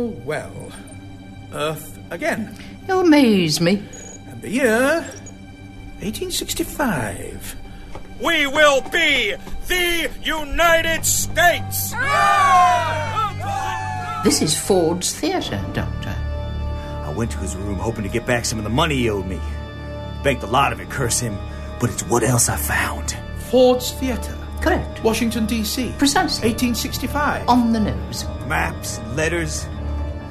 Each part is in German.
Oh, well. Earth again. You amaze me. And the year 1865. We will be the United States! This is Ford's Theatre, Doctor. I went to his room hoping to get back some of the money he owed me. Banked a lot of it, curse him. But it's what else I found. Ford's Theatre. Correct. Washington, D.C. Precisely. 1865. On the nose. Maps, letters,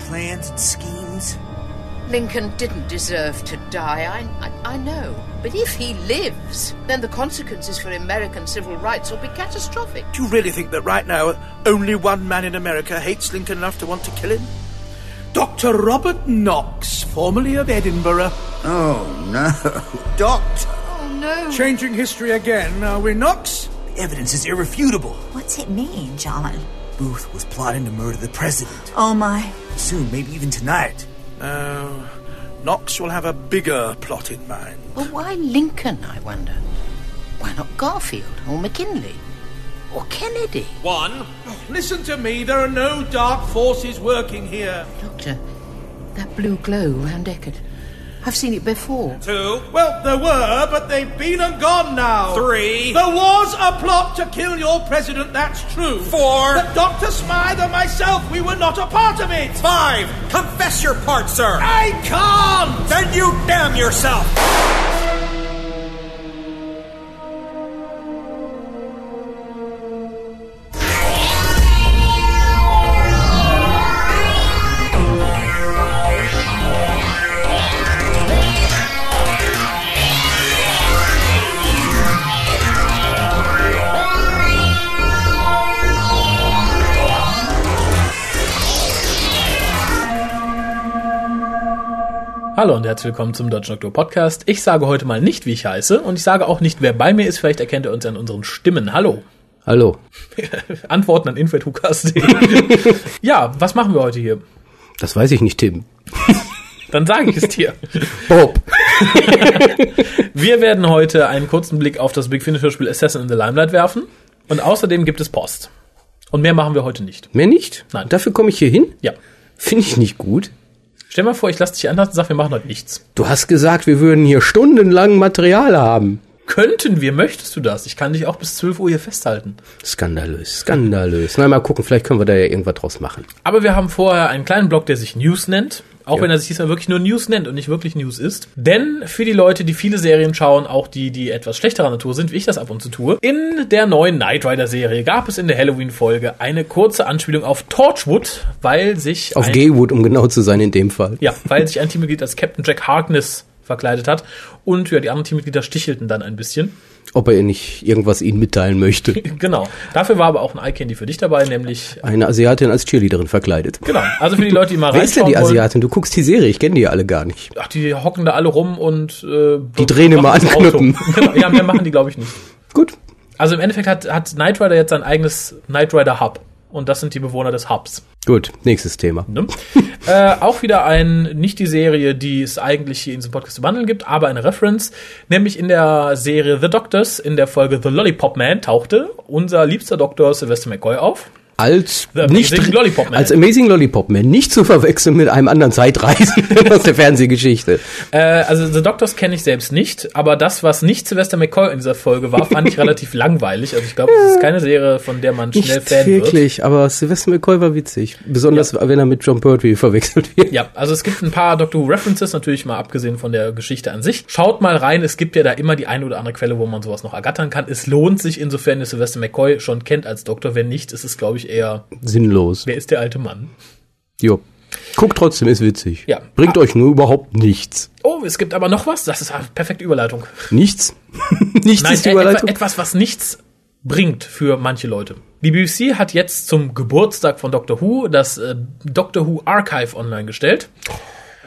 plans, and schemes. Lincoln didn't deserve to die, I, I, I know. But if he lives, then the consequences for American civil rights will be catastrophic. Do you really think that right now only one man in America hates Lincoln enough to want to kill him? Dr. Robert Knox, formerly of Edinburgh. Oh, no. Doctor! Oh, no. Changing history again, are we, Knox? The evidence is irrefutable. What's it mean, John? Booth was plotting to murder the president. Oh my. Soon, maybe even tonight. No. Knox will have a bigger plot in mind. Well, why Lincoln, I wonder? Why not Garfield or McKinley? Or Kennedy? One, Listen to me, there are no dark forces working here. Doctor, that blue glow round Eckert. I've seen it before. two, Well, there were, but they've been and gone now. Three. There was a plot to kill your president, that's true. Four. But Dr. Smythe and myself, we were not a part of it. five. Confess your part, sir. I can't! Then you damn yourself! Hallo und herzlich willkommen zum Deutschen Doktor Podcast. Ich sage heute mal nicht, wie ich heiße und ich sage auch nicht, wer bei mir ist. Vielleicht erkennt ihr uns an unseren Stimmen. Hallo. Hallo. Antworten an info.hukas.de. ja, was machen wir heute hier? Das weiß ich nicht, Tim. Dann sage ich es dir. Bob. Wir werden heute einen kurzen Blick auf das Big Finish Hörspiel Assassin in the Limelight werfen und außerdem gibt es Post. Und mehr machen wir heute nicht. Mehr nicht? Nein. Dafür komme ich hier hin? Ja. Finde ich nicht gut. Stell mal vor, ich lasse dich anlassen und sag, wir machen heute nichts. Du hast gesagt, wir würden hier stundenlang Material haben. Könnten wir, möchtest du das? Ich kann dich auch bis 12 Uhr hier festhalten. Skandalös, skandalös. Na, mal gucken, vielleicht können wir da ja irgendwas draus machen. Aber wir haben vorher einen kleinen Blog, der sich News nennt. Auch wenn er sich diesmal wirklich nur News nennt und nicht wirklich News ist. Denn für die Leute, die viele Serien schauen, auch die, die etwas schlechterer Natur sind, wie ich das ab und zu tue, in der neuen Knight Rider Serie gab es in der Halloween-Folge eine kurze Anspielung auf Torchwood, weil sich Auf Gaywood, um genau zu sein in dem Fall. ja, weil sich ein Teammitglied als Captain Jack Harkness verkleidet hat und ja, die anderen Teammitglieder stichelten dann ein bisschen. Ob er nicht irgendwas ihnen mitteilen möchte. Genau. Dafür war aber auch ein Eye Candy für dich dabei, nämlich Eine Asiatin als Cheerleaderin verkleidet. genau. Also für die Leute, die mal Wer ist denn die. Asiatin? Du guckst die Serie, ich kenne die ja alle gar nicht. Ach, die hocken da alle rum und äh, Die drehen immer machen das an Knöpfen. Auto. Genau, ja, mehr machen die, glaube ich, nicht. Gut. Also im Endeffekt hat, hat Knight Rider jetzt sein eigenes Knight Rider Hub. Und das sind die Bewohner des Hubs. Gut, nächstes Thema. Ne? äh, auch wieder ein, nicht die Serie, die es eigentlich hier in diesem Podcast zu behandeln gibt, aber eine Reference. Nämlich in der Serie The Doctors, in der Folge The Lollipop Man, tauchte unser liebster Doktor Sylvester McCoy auf. Als The nicht Amazing Lollipop Man. als Amazing Lollipop Man, nicht zu verwechseln mit einem anderen Zeitreisen aus der Fernsehgeschichte. Äh, also The Doctors kenne ich selbst nicht, aber das, was nicht Sylvester McCoy in dieser Folge war, fand ich relativ langweilig. Also ich glaube, es ist keine Serie, von der man schnell Nicht Fan wird. wirklich, aber Sylvester McCoy war witzig. Besonders, wenn er mit John Pertwee verwechselt wird. Ja, also es gibt ein paar Doctor Who References, natürlich mal abgesehen von der Geschichte an sich. Schaut mal rein, es gibt ja da immer die eine oder andere Quelle, wo man sowas noch ergattern kann. Es lohnt sich, insofern ihr Sylvester McCoy schon kennt als Doktor. Wenn nicht, ist es, glaube ich, eher, Sinnlos. wer ist der alte Mann? Jo. Guckt trotzdem, ist witzig. Ja. Bringt Ah. euch nur überhaupt nichts. Oh, es gibt aber noch was. Das ist eine perfekte Überleitung. Nichts? nichts Nein, ist die Überleitung. etwa, etwas, was nichts bringt für manche Leute. Die BBC hat jetzt zum Geburtstag von Doctor Who das äh, Doctor Who Archive online gestellt.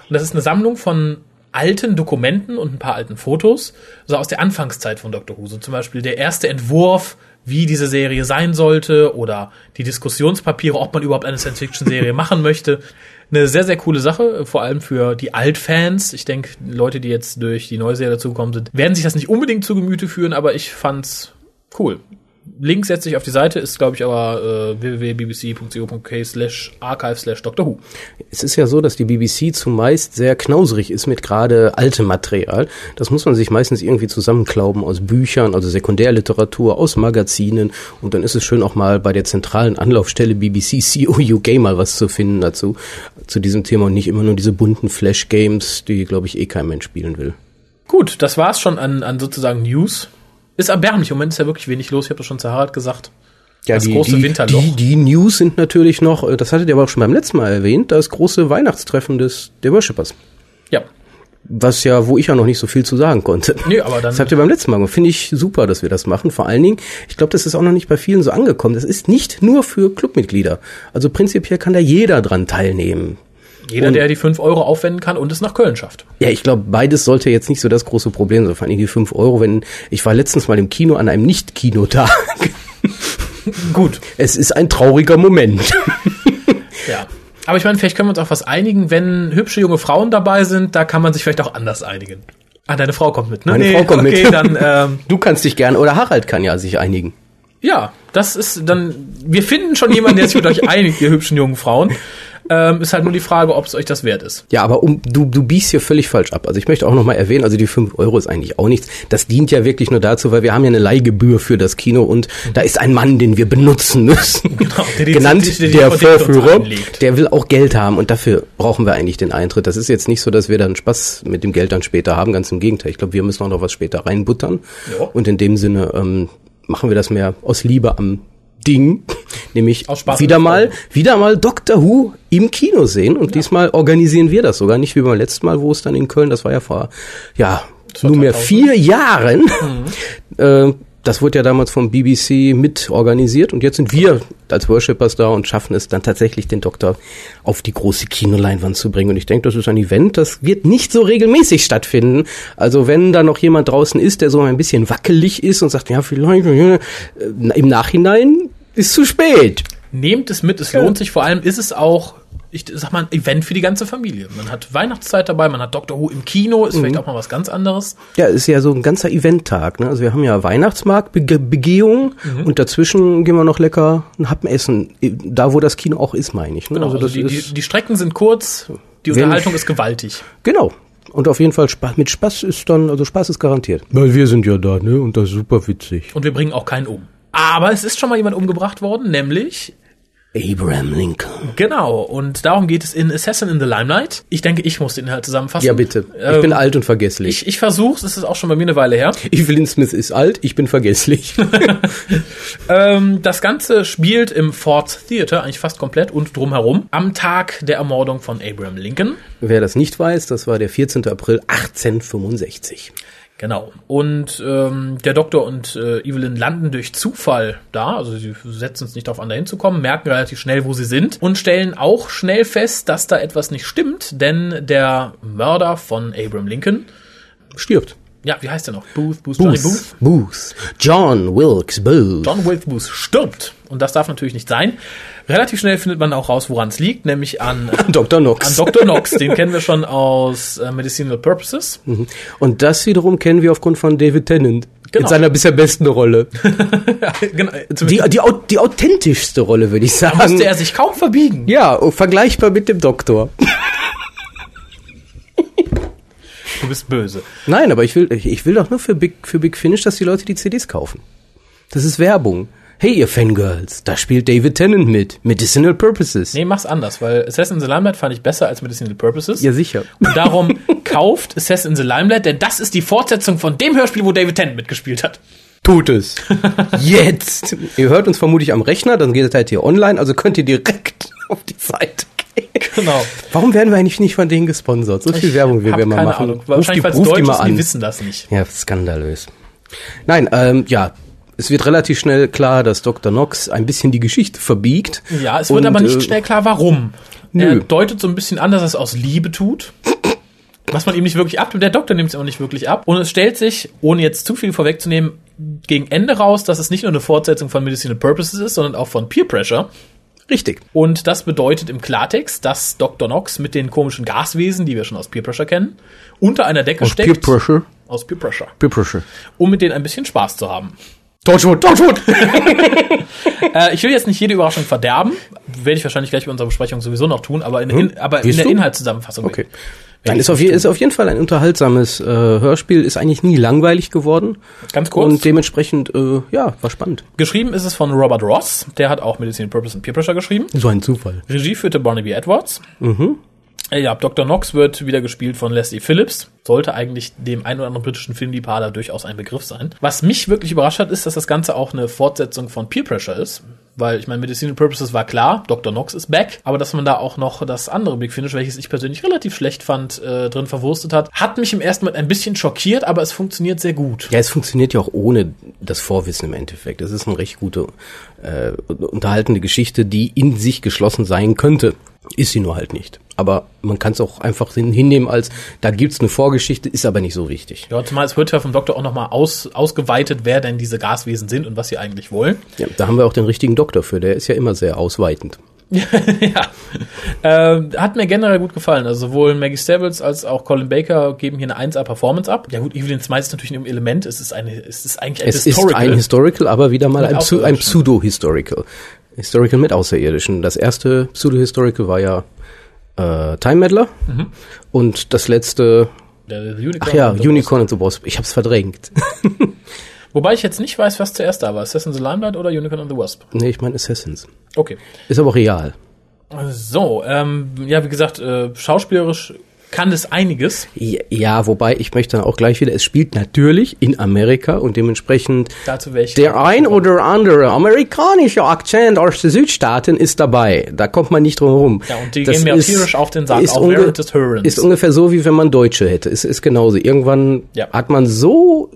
Und das ist eine Sammlung von alten Dokumenten und ein paar alten Fotos, so aus der Anfangszeit von Doctor Who. So zum Beispiel der erste Entwurf, wie diese Serie sein sollte oder die Diskussionspapiere, ob man überhaupt eine Science-Fiction-Serie machen möchte. Eine sehr, sehr coole Sache, vor allem für die Altfans. Ich denke, Leute, die jetzt durch die neue Serie dazugekommen sind, werden sich das nicht unbedingt zu Gemüte führen, aber ich fand's cool. Link setzt sich auf die Seite, ist glaube ich aber äh, www.bbc.co.uk slash archive slash Doctor Who. Es ist ja so, dass die BBC zumeist sehr knauserig ist mit gerade altem Material. Das muss man sich meistens irgendwie zusammenklauben aus Büchern, also Sekundärliteratur, aus Magazinen. Und dann ist es schön auch mal bei der zentralen Anlaufstelle BBC COUK mal was zu finden dazu, zu diesem Thema und nicht immer nur diese bunten Flash-Games, die, glaube ich, eh kein Mensch spielen will. Gut, das war's schon an, an sozusagen News. Ist erbärmlich, im Moment ist ja wirklich wenig los, ich habe das schon zu Harald gesagt. Ja, Das die, große die, Winterloch. Die, die News sind natürlich noch, äh, das hattet ihr aber auch schon beim letzten Mal erwähnt, das große Weihnachtstreffen des der Worshippers. Ja. Was ja, wo ich ja noch nicht so viel zu sagen konnte. Nee, aber dann- Das habt ihr beim letzten Mal gemacht. Finde ich super, dass wir das machen. Vor allen Dingen, ich glaube, das ist auch noch nicht bei vielen so angekommen. Das ist nicht nur für Clubmitglieder. Also prinzipiell kann da jeder dran teilnehmen. Jeder, Und- der die 5 Euro aufwenden kann und es nach Köln schafft. Ja, ich glaube, beides sollte jetzt nicht so das große Problem sein. Vor allem die 5 Euro, wenn, ich war letztens mal im Kino an einem Nicht-Kinotag. Gut. Es ist ein trauriger Moment. Ja. Aber ich meine, vielleicht können wir uns auf was einigen, wenn hübsche junge Frauen dabei sind, da kann man sich vielleicht auch anders einigen. Ah, deine Frau kommt mit, ne? Meine Frau kommt okay, mit. dann, ähm, Du kannst dich gerne, oder Harald kann ja sich einigen. ja, das ist dann, wir finden schon jemanden, der sich mit euch einigt, ihr hübschen jungen Frauen. Ähm, ist halt nur die Frage, ob es euch das wert ist. Ja, aber um, du, du biegst hier völlig falsch ab. Also ich möchte auch nochmal erwähnen, also die 5 Euro ist eigentlich auch nichts. Das dient ja wirklich nur dazu, weil wir haben ja eine Leihgebühr für das Kino und da ist ein Mann, den wir benutzen müssen. Genau, der Genannt die- die- die der Vorführer. Der will auch Geld haben und dafür brauchen wir eigentlich den Eintritt. Das ist jetzt nicht so, dass wir dann Spaß mit dem Geld dann später haben. Ganz im Gegenteil. Ich glaube, wir müssen auch noch was später reinbuttern. Ja. Und in dem Sinne ähm, machen wir das mehr aus Liebe am Ding, nämlich wieder mal, wieder mal Doctor Who im Kino sehen und diesmal organisieren wir das sogar nicht wie beim letzten Mal, wo es dann in Köln, das war ja vor, ja, nunmehr 2000. vier Jahren. Äh, das wurde ja damals vom BBC mit organisiert und jetzt sind wir als Worshippers da und schaffen es dann tatsächlich den Doktor auf die große Kinoleinwand zu bringen. Und ich denke, das ist ein Event, das wird nicht so regelmäßig stattfinden. Also wenn da noch jemand draußen ist, der so ein bisschen wackelig ist und sagt, ja, vielleicht, äh, im Nachhinein ist zu spät. Nehmt es mit, es lohnt sich. Vor allem ist es auch, ich sag mal, ein Event für die ganze Familie. Man hat Weihnachtszeit dabei, man hat Doctor Who im Kino, ist Mhm. vielleicht auch mal was ganz anderes. Ja, ist ja so ein ganzer Eventtag. Ne? Also wir haben ja Weihnachtsmarktbegehung Mhm. und dazwischen gehen wir noch lecker ein Happen essen. Da, wo das Kino auch ist, meine ich. Ne? Genau, also das die, die, ist, die Strecken sind kurz, die Unterhaltung ist gewaltig. genau. Und auf jeden Fall Spaß, mit Spaß ist dann, also Spaß ist garantiert. Weil wir sind ja da, ne? Und das ist super witzig. Und wir bringen auch keinen um. Aber es ist schon mal jemand umgebracht worden, nämlich Abraham Lincoln. Genau, und darum geht es in Assassin in the Limelight. Ich denke, ich muss den Inhalt zusammenfassen. Ja, bitte. Ich Ähm, bin alt und vergesslich. Ich, ich versuch's, es ist auch schon bei mir eine Weile her. Evelyn Smith ist alt, ich bin vergesslich. Ähm, das Ganze spielt im Ford Theater, eigentlich fast komplett und drumherum, am Tag der Ermordung von Abraham Lincoln. Wer das nicht weiß, das war der 14. April 1865. Genau. Und ähm, der Doktor und äh, Evelyn landen durch Zufall da, also sie setzen es nicht darauf an, da hinzukommen, merken relativ schnell, wo sie sind und stellen auch schnell fest, dass da etwas nicht stimmt, denn der Mörder von Abraham Lincoln, Stirbt. ja, wie heißt der noch? Booth, Booth, Johnny Booth? Booth. Booth. John Wilkes Booth. John Wilkes Booth stirbt. Und das darf natürlich nicht sein. Relativ schnell findet man auch raus, woran es liegt, nämlich an, Dr. Knox. an Dr. Knox. Den kennen wir schon aus äh, Medicinal Purposes. Und das wiederum kennen wir aufgrund von David Tennant. Genau. In seiner bisher besten Rolle. ja, genau. Die, die, die authentischste Rolle, würde ich Da sagen. musste er sich kaum verbiegen. ja, und vergleichbar mit dem Doktor. Du bist böse. Nein, aber ich will, ich will doch nur für Big, für Big Finish, dass die Leute die CDs kaufen. Das ist Werbung. Hey, ihr Fangirls, da spielt David Tennant mit. Medicinal Purposes. Nee, mach's anders, weil Assassin in the Limelight fand ich besser als Medicinal Purposes. Ja, sicher. Und darum kauft Assassin in the Limelight, denn das ist die Fortsetzung von dem Hörspiel, wo David Tennant mitgespielt hat. Tut es. Jetzt. ihr hört uns vermutlich am Rechner, dann geht es halt hier online, also könnt ihr direkt auf die Seite gehen. Genau. Warum werden wir eigentlich nicht von denen gesponsert? So viel Werbung, wie wir mal machen. Ahnung. Wahrscheinlich, weil es ruf Deutsch die mal ist, die wissen das nicht. Ja, skandalös. Nein, ähm, ja, es wird relativ schnell klar, dass Dr. Knox ein bisschen die Geschichte verbiegt. Ja, es wird Und, aber nicht äh, schnell klar, warum. nö. Er deutet so ein bisschen an, dass er es aus Liebe tut. Was man ihm nicht wirklich abnimmt. Der Doktor nimmt es auch nicht wirklich ab. Und es stellt sich, ohne jetzt zu viel vorwegzunehmen, gegen Ende raus, dass es nicht nur eine Fortsetzung von Medicinal Purposes ist, sondern auch von Peer Pressure. Richtig. Und das bedeutet im Klartext, dass Dr. Knox mit den komischen Gaswesen, die wir schon aus Peer Pressure kennen, unter einer Decke Aus steckt. Peer Pressure. Aus Peer Pressure. Peer Pressure. Um mit denen ein bisschen Spaß zu haben. Torchwood, Torchwood! äh, ich will jetzt nicht jede Überraschung verderben. Werde ich wahrscheinlich gleich bei unserer Besprechung sowieso noch tun, aber in, in, aber in der? Inhaltszusammenfassung. Okay. ich ist auf, je, ist auf jeden Fall ein unterhaltsames äh, Hörspiel, ist eigentlich nie langweilig geworden. Ganz kurz. Und dementsprechend, äh, ja, war spannend. Geschrieben ist es von Robert Ross. Der hat auch Medicine Purpose und Peer Pressure geschrieben. So ein Zufall. Regie führte Barnaby Edwards. Mhm. Äh, Ja, Dr. Knox wird wieder gespielt von Leslie Phillips. Sollte eigentlich dem ein oder anderen britischen Filmliebhaber durchaus ein Begriff sein. Was mich wirklich überrascht hat, ist, dass das Ganze auch eine Fortsetzung von Peer Pressure ist. Weil, ich meine, Medicinal Purposes war klar, Dr. Knox ist back, aber dass man da auch noch das andere Big Finish, welches ich persönlich relativ schlecht fand, äh, drin verwurstet hat, hat mich im ersten Moment ein bisschen schockiert, aber es funktioniert sehr gut. Ja, es funktioniert ja auch ohne das Vorwissen im Endeffekt. Es ist eine recht gute, äh, unterhaltende Geschichte, die in sich geschlossen sein könnte. Ist sie nur halt nicht. Aber man kann es auch einfach hin- hinnehmen als, da gibt's eine Vorgeschichte, ist aber nicht so wichtig. Ja, zumal es wird ja vom Doktor auch nochmal aus, ausgeweitet, wer denn diese Gaswesen sind und was sie eigentlich wollen. Ja, da haben wir auch den richtigen Doktor für, der ist ja immer sehr ausweitend. ja. Äh, hat mir generell gut gefallen. Also sowohl Maggie Stables als auch Colin Baker geben hier eine 1A Performance ab. Ja gut, Evelyn Smythe ist natürlich in ihrem Element. Es ist eine, es ist eigentlich ein Es ist ein Historical, aber wieder mal ein, ein. Pseudo-Historical. Historical mit Außerirdischen. Das erste Pseudo-Historical war ja äh, Time Meddler und das letzte, Der, der Unicorn ach ja, und Unicorn and the Wasp. Ich hab's verdrängt. Wobei ich jetzt nicht weiß, was zuerst da war. Assassin's the Limelight oder Unicorn and the Wasp? nee, ich meine Assassins. Okay. Ist aber real. So, ähm, ja, wie gesagt, äh, schauspielerisch kann es einiges. Ja, wobei ich möchte dann auch gleich wieder, es spielt natürlich in Amerika und dementsprechend der ein oder andere amerikanische Akzent aus den Südstaaten ist dabei. Da kommt man nicht drum herum. Ja, und die gehen mir tierisch auf den Sack, ist auch während des Hörens. Ist ungefähr so, wie wenn man Deutsche hätte. Es ist genauso. Irgendwann Ja. hat man so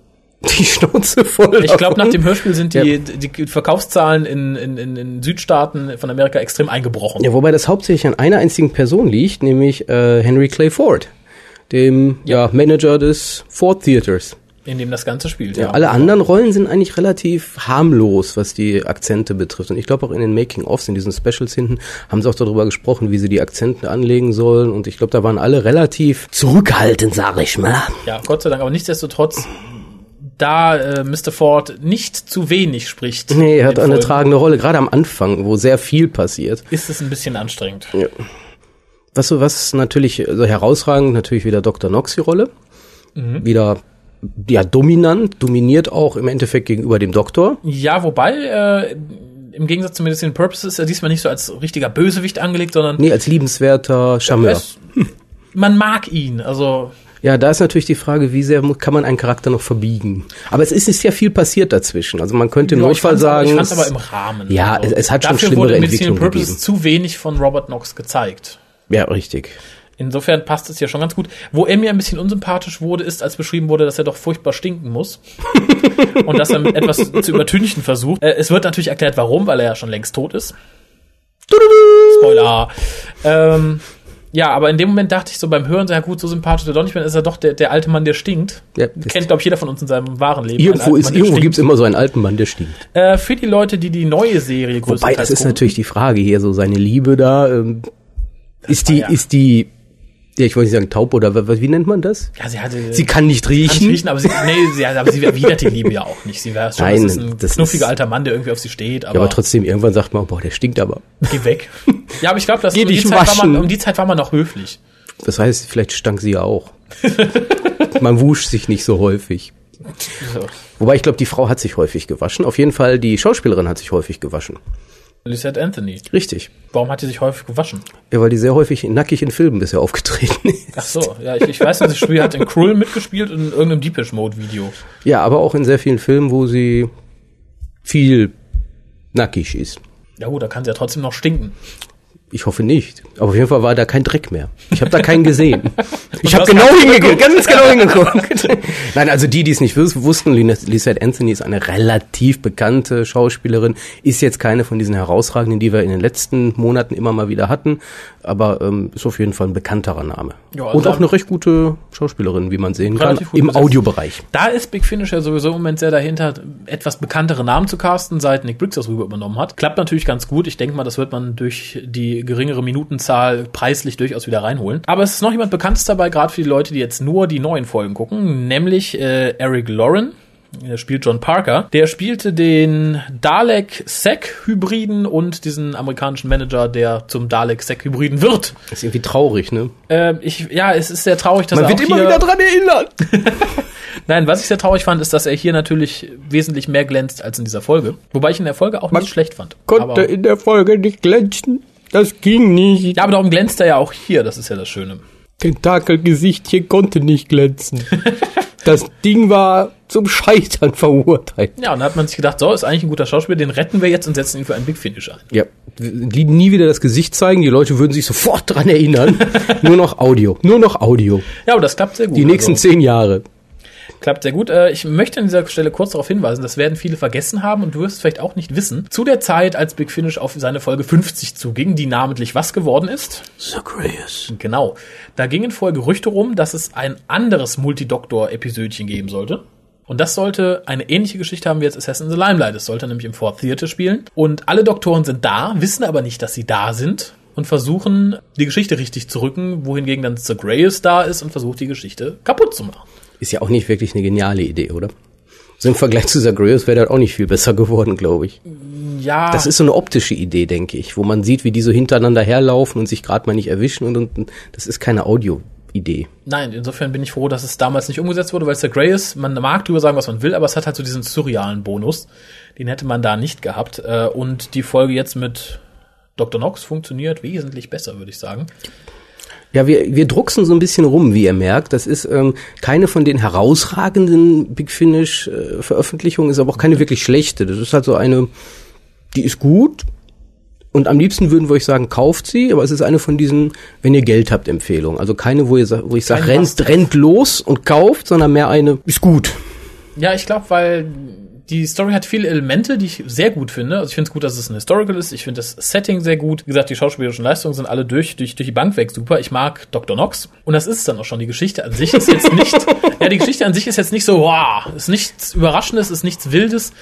die Schnauze voll. Ich glaube, nach dem Hörspiel sind die, Ja. die Verkaufszahlen in, in, in, Südstaaten von Amerika extrem eingebrochen. Ja, wobei das hauptsächlich an einer einzigen Person liegt, nämlich äh, Henry Clay Ford, dem ja. Manager des Ford Theaters. in dem das Ganze spielt. Ja, alle anderen Rollen sind eigentlich relativ harmlos, was die Akzente betrifft. Und ich glaube auch in den Making-ofs, in diesen Specials hinten, haben sie auch darüber gesprochen, wie sie die Akzente anlegen sollen. Und ich glaube, da waren alle relativ zurückhaltend, sag ich mal. Ja, Gott sei Dank. Aber nichtsdestotrotz, da äh, Mr. Ford nicht zu wenig spricht. Nee, er hat eine Folgen, tragende Rolle, gerade am Anfang, wo sehr viel passiert. Ist es ein bisschen anstrengend. Was so, was natürlich also herausragend, natürlich wieder Dr. Knox die Rolle. Mhm. Wieder ja dominant, dominiert auch im Endeffekt gegenüber dem Doktor. Ja, wobei, äh, im Gegensatz zu Medicine Purposes ist er diesmal nicht so als richtiger Bösewicht angelegt, sondern Nee, als liebenswerter Charmeur. es, man mag ihn. Also, Ja, da ist natürlich die Frage, wie sehr kann man einen Charakter noch verbiegen. Aber es ist, ist ja viel passiert dazwischen. Also man könnte im ja, Notfall fand's aber, sagen. ich aber im Rahmen. Ja, Also, es- es hat schon dafür schlimmere wurde Medicine Entwicklungen Purposes zu wenig von Robert Knox gezeigt. ja, richtig. Insofern passt es ja schon ganz gut. Wo er mir ein bisschen unsympathisch wurde, ist, als beschrieben wurde, dass er doch furchtbar stinken muss. und dass er mit etwas zu übertünchen versucht. Äh, es wird natürlich erklärt, warum, weil er ja schon längst tot ist. Spoiler. Ähm, ja, aber in dem Moment dachte ich so beim Hören, so, ja gut, so sympathisch ist er doch nicht mehr, ist er doch der, der alte Mann, der stinkt. Ja, Kennt, glaube ich, jeder von uns in seinem wahren Leben. Irgendwo ist, Mann, irgendwo stinkt. gibt's immer so einen alten Mann, der stinkt. Äh, für die Leute, die die neue Serie Wobei, das ist gucken, natürlich die Frage hier, so seine Liebe da, ähm, ist die, ja- ist die, ja, ich wollte nicht sagen taub oder wa- wa- wie nennt man das? Ja, sie hatte. Sie kann nicht kann nicht riechen. riechen, aber sie, nee, sie, aber sie erwidert die Liebe ja auch nicht. Sie wäre schon, Nein, das ist ein das knuffiger ist- alter Mann, der irgendwie auf sie steht, aber, Ja, aber trotzdem, irgendwann sagt man, boah, der stinkt aber. geh weg. Ja, aber ich glaube, um die, Zeit war man, um die Zeit war man noch höflich. Das heißt, vielleicht stank sie ja auch. man wusch sich nicht so häufig. So. Wobei ich glaube, die Frau hat sich häufig gewaschen. Auf jeden Fall, die Schauspielerin hat sich häufig gewaschen. Lisette Anthony. Richtig. Warum hat die sich häufig gewaschen? Ja, weil die sehr häufig nackig in Filmen bisher aufgetreten ist. Ach so, ja, ich, ich weiß, dass sie hat in Cruel mitgespielt und in irgendeinem Deepish Mode Video. Ja, aber auch in sehr vielen Filmen, wo sie viel nackig ist. Ja gut, da kann sie ja trotzdem noch stinken. Ich hoffe nicht. Aber auf jeden Fall war da kein Dreck mehr. Ich habe da keinen gesehen. Ich habe genau hingeguckt, ganz genau hingeguckt. Nein, also die, die es nicht wus- wussten, Lisette Anthony ist eine relativ bekannte Schauspielerin, ist jetzt keine von diesen herausragenden, die wir in den letzten Monaten immer mal wieder hatten, aber ähm, ist auf jeden Fall ein bekannterer Name. Ja, also Und auch eine recht gute Schauspielerin, wie man sehen kann, im besetzt. Audiobereich. Da ist Big Finish ja sowieso im Moment sehr dahinter, etwas bekanntere Namen zu casten, seit Nick Briggs das rüber übernommen hat. Klappt natürlich ganz gut. Ich denke mal, das wird man durch die geringere Minutenzahl preislich durchaus wieder reinholen. Aber es ist noch jemand Bekanntes dabei, gerade für die Leute, die jetzt nur die neuen Folgen gucken, nämlich äh, Eric Lauren. Der spielt John Parker. Der spielte den Dalek-Sec-Hybriden und diesen amerikanischen Manager, der zum Dalek-Sec-Hybriden wird. Das ist irgendwie traurig, ne? Ähm, ich, ja, es ist sehr traurig, dass Man er wird immer hier, wieder dran erinnern. Nein, was ich sehr traurig fand, ist, dass er hier natürlich wesentlich mehr glänzt als in dieser Folge. Wobei ich in der Folge auch nicht schlecht fand. aber, in der Folge nicht glänzen. Das ging nicht. ja, aber darum glänzt er ja auch hier. Das ist ja das Schöne. Tentakelgesichtchen konnte nicht glänzen. Das Ding war zum Scheitern verurteilt. Ja, und da hat man sich gedacht, so, ist eigentlich ein guter Schauspieler, den retten wir jetzt und setzen ihn für einen Big Finish ein. Ja, die nie wieder das Gesicht zeigen. Die Leute würden sich sofort dran erinnern. Nur noch Audio. Nur noch Audio. Ja, aber das klappt sehr gut. Die nächsten Also, zehn Jahre. Klappt sehr gut. Äh, Ich möchte an dieser Stelle kurz darauf hinweisen, das werden viele vergessen haben und du wirst es vielleicht auch nicht wissen. Zu der Zeit, als Big Finish auf seine Folge 50 zuging, die namentlich was geworden ist? Zacharias. Genau. Da gingen vorher Gerüchte rum, dass es ein anderes Multidoktor-Episödchen geben sollte. Und das sollte eine ähnliche Geschichte haben wie jetzt Assassin's the Limelight. Es sollte nämlich im Fourth Theater spielen. Und alle Doktoren sind da, wissen aber nicht, dass sie da sind und versuchen, die Geschichte richtig zu rücken, wohingegen dann Zagreus da ist und versucht, die Geschichte kaputt zu machen. Ist ja auch nicht wirklich eine geniale Idee, oder? So im Vergleich zu Zacharias wäre das auch nicht viel besser geworden, glaube ich. Ja, Das ist so eine optische Idee, denke ich, wo man sieht, wie die so hintereinander herlaufen und sich gerade mal nicht erwischen und, und das ist keine Audio-Idee. Nein, insofern bin ich froh, dass es damals nicht umgesetzt wurde, weil Zagreus, man mag drüber sagen, was man will, aber es hat halt so diesen surrealen Bonus. Den hätte man da nicht gehabt. Äh, Und die Folge jetzt mit Dr. Nox funktioniert wesentlich besser, würde ich sagen. Ja, wir, wir drucksen so ein bisschen rum, wie ihr merkt. Das ist ähm, keine von den herausragenden Big Finish äh, Veröffentlichungen, ist aber auch keine wirklich schlechte. Das ist halt so eine, die ist gut. Und am liebsten würden wir euch sagen, kauft sie, aber es ist eine von diesen, wenn ihr Geld habt, Empfehlungen. Also keine, wo, ihr, wo ich sage, rennt, rennt los und kauft, sondern mehr eine, ist gut. Ja, ich glaube, weil die Story hat viele Elemente, die ich sehr gut finde. Also ich finde es gut, dass es ein Historical ist. Ich finde das Setting sehr gut. Wie gesagt, die schauspielerischen Leistungen sind alle durch, durch, durch die Bank weg super. Ich mag Dr. Nox. Und das ist es dann auch schon. Die Geschichte an sich ist jetzt nicht, ja, die Geschichte an sich ist jetzt nicht so, wow, ist nichts Überraschendes, ist nichts Wildes.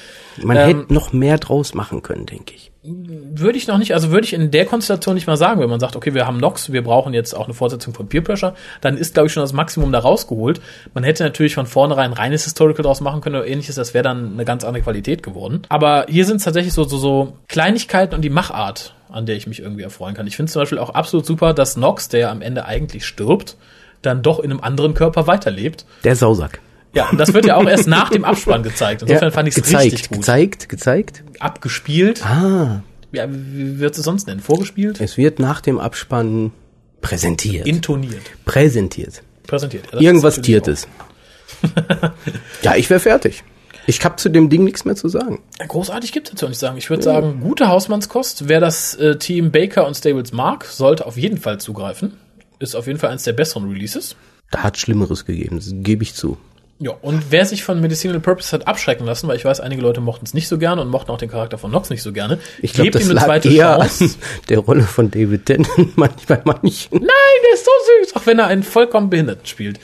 Man Ähm, hätte noch mehr draus machen können, denke ich. Würde ich noch nicht, also würde ich in der Konstellation nicht mal sagen, wenn man sagt, okay, wir haben Nox, wir brauchen jetzt auch eine Fortsetzung von Peer Pressure, dann ist, glaube ich, schon das Maximum da rausgeholt. Man hätte natürlich von vornherein reines Historical draus machen können oder ähnliches, das wäre dann eine ganz andere Qualität geworden. Aber hier sind es tatsächlich so, so, so Kleinigkeiten und die Machart, an der ich mich irgendwie erfreuen kann. Ich finde zum Beispiel auch absolut super, dass Nox, der am Ende eigentlich stirbt, dann doch in einem anderen Körper weiterlebt. Der Sausack. Ja, und das wird ja auch erst nach dem Abspann gezeigt. Insofern fand ich es gezeigt, richtig gut. gezeigt, gezeigt. Abgespielt. Ah, Ja, wie wird es sonst nennen? Vorgespielt? es wird nach dem Abspann präsentiert. Intoniert. präsentiert. Präsentiert. Ja, Irgendwas Tiertes. ja, ich wäre fertig. Ich habe zu dem Ding nichts mehr zu sagen. Großartig gibt es dazu nicht sagen. Ich würde sagen, gute Hausmannskost. Wer das äh, Team Baker und Stables mag, sollte auf jeden Fall zugreifen. Ist auf jeden Fall eines der besseren Releases. Da hat Schlimmeres gegeben, das gebe ich zu. Ja, und wer sich von Medicinal Purpose hat abschrecken lassen, weil ich weiß, einige Leute mochten es nicht so gerne und mochten auch den Charakter von Nox nicht so gerne, Ich glaube, gebt das ihm eine lag zweite eher Chance. an der Rolle von David Tennant manchmal manchen. Nein, der ist so süß, auch wenn er einen vollkommen Behinderten spielt.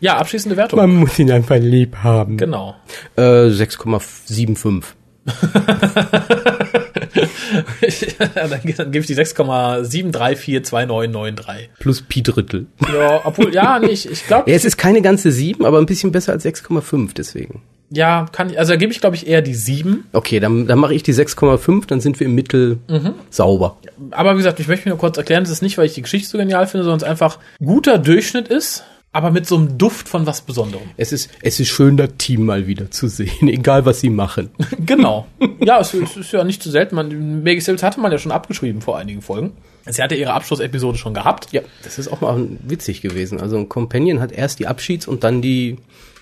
Ja, abschließende Wertung. Man muss ihn einfach lieb haben. Genau. Äh, 6,75. dann, dann gebe ich die 6,7342993. Plus Pi Drittel. Ja, obwohl, ja, nee, ich, ich glaube, Ja, es ist keine ganze 7, aber ein bisschen besser als 6,5 deswegen. ja, kann ich, also da gebe ich, glaube ich, eher die 7. Okay, dann, dann mache ich die 6,5, dann sind wir im Mittel sauber. Aber wie gesagt, ich möchte mir nur kurz erklären, das ist nicht, weil ich die Geschichte so genial finde, sondern es einfach guter Durchschnitt ist, aber mit so einem Duft von was Besonderem. Es ist, es ist schön, das Team mal wieder zu sehen, egal was sie machen. Genau. ja, es, es ist ja nicht zu selten. Man, Maggie Sills hatte man ja schon abgeschrieben vor einigen Folgen. Sie hatte ihre Abschlussepisode schon gehabt. Ja, das ist auch mal witzig gewesen. Also ein Companion hat erst die Abschieds- und dann die,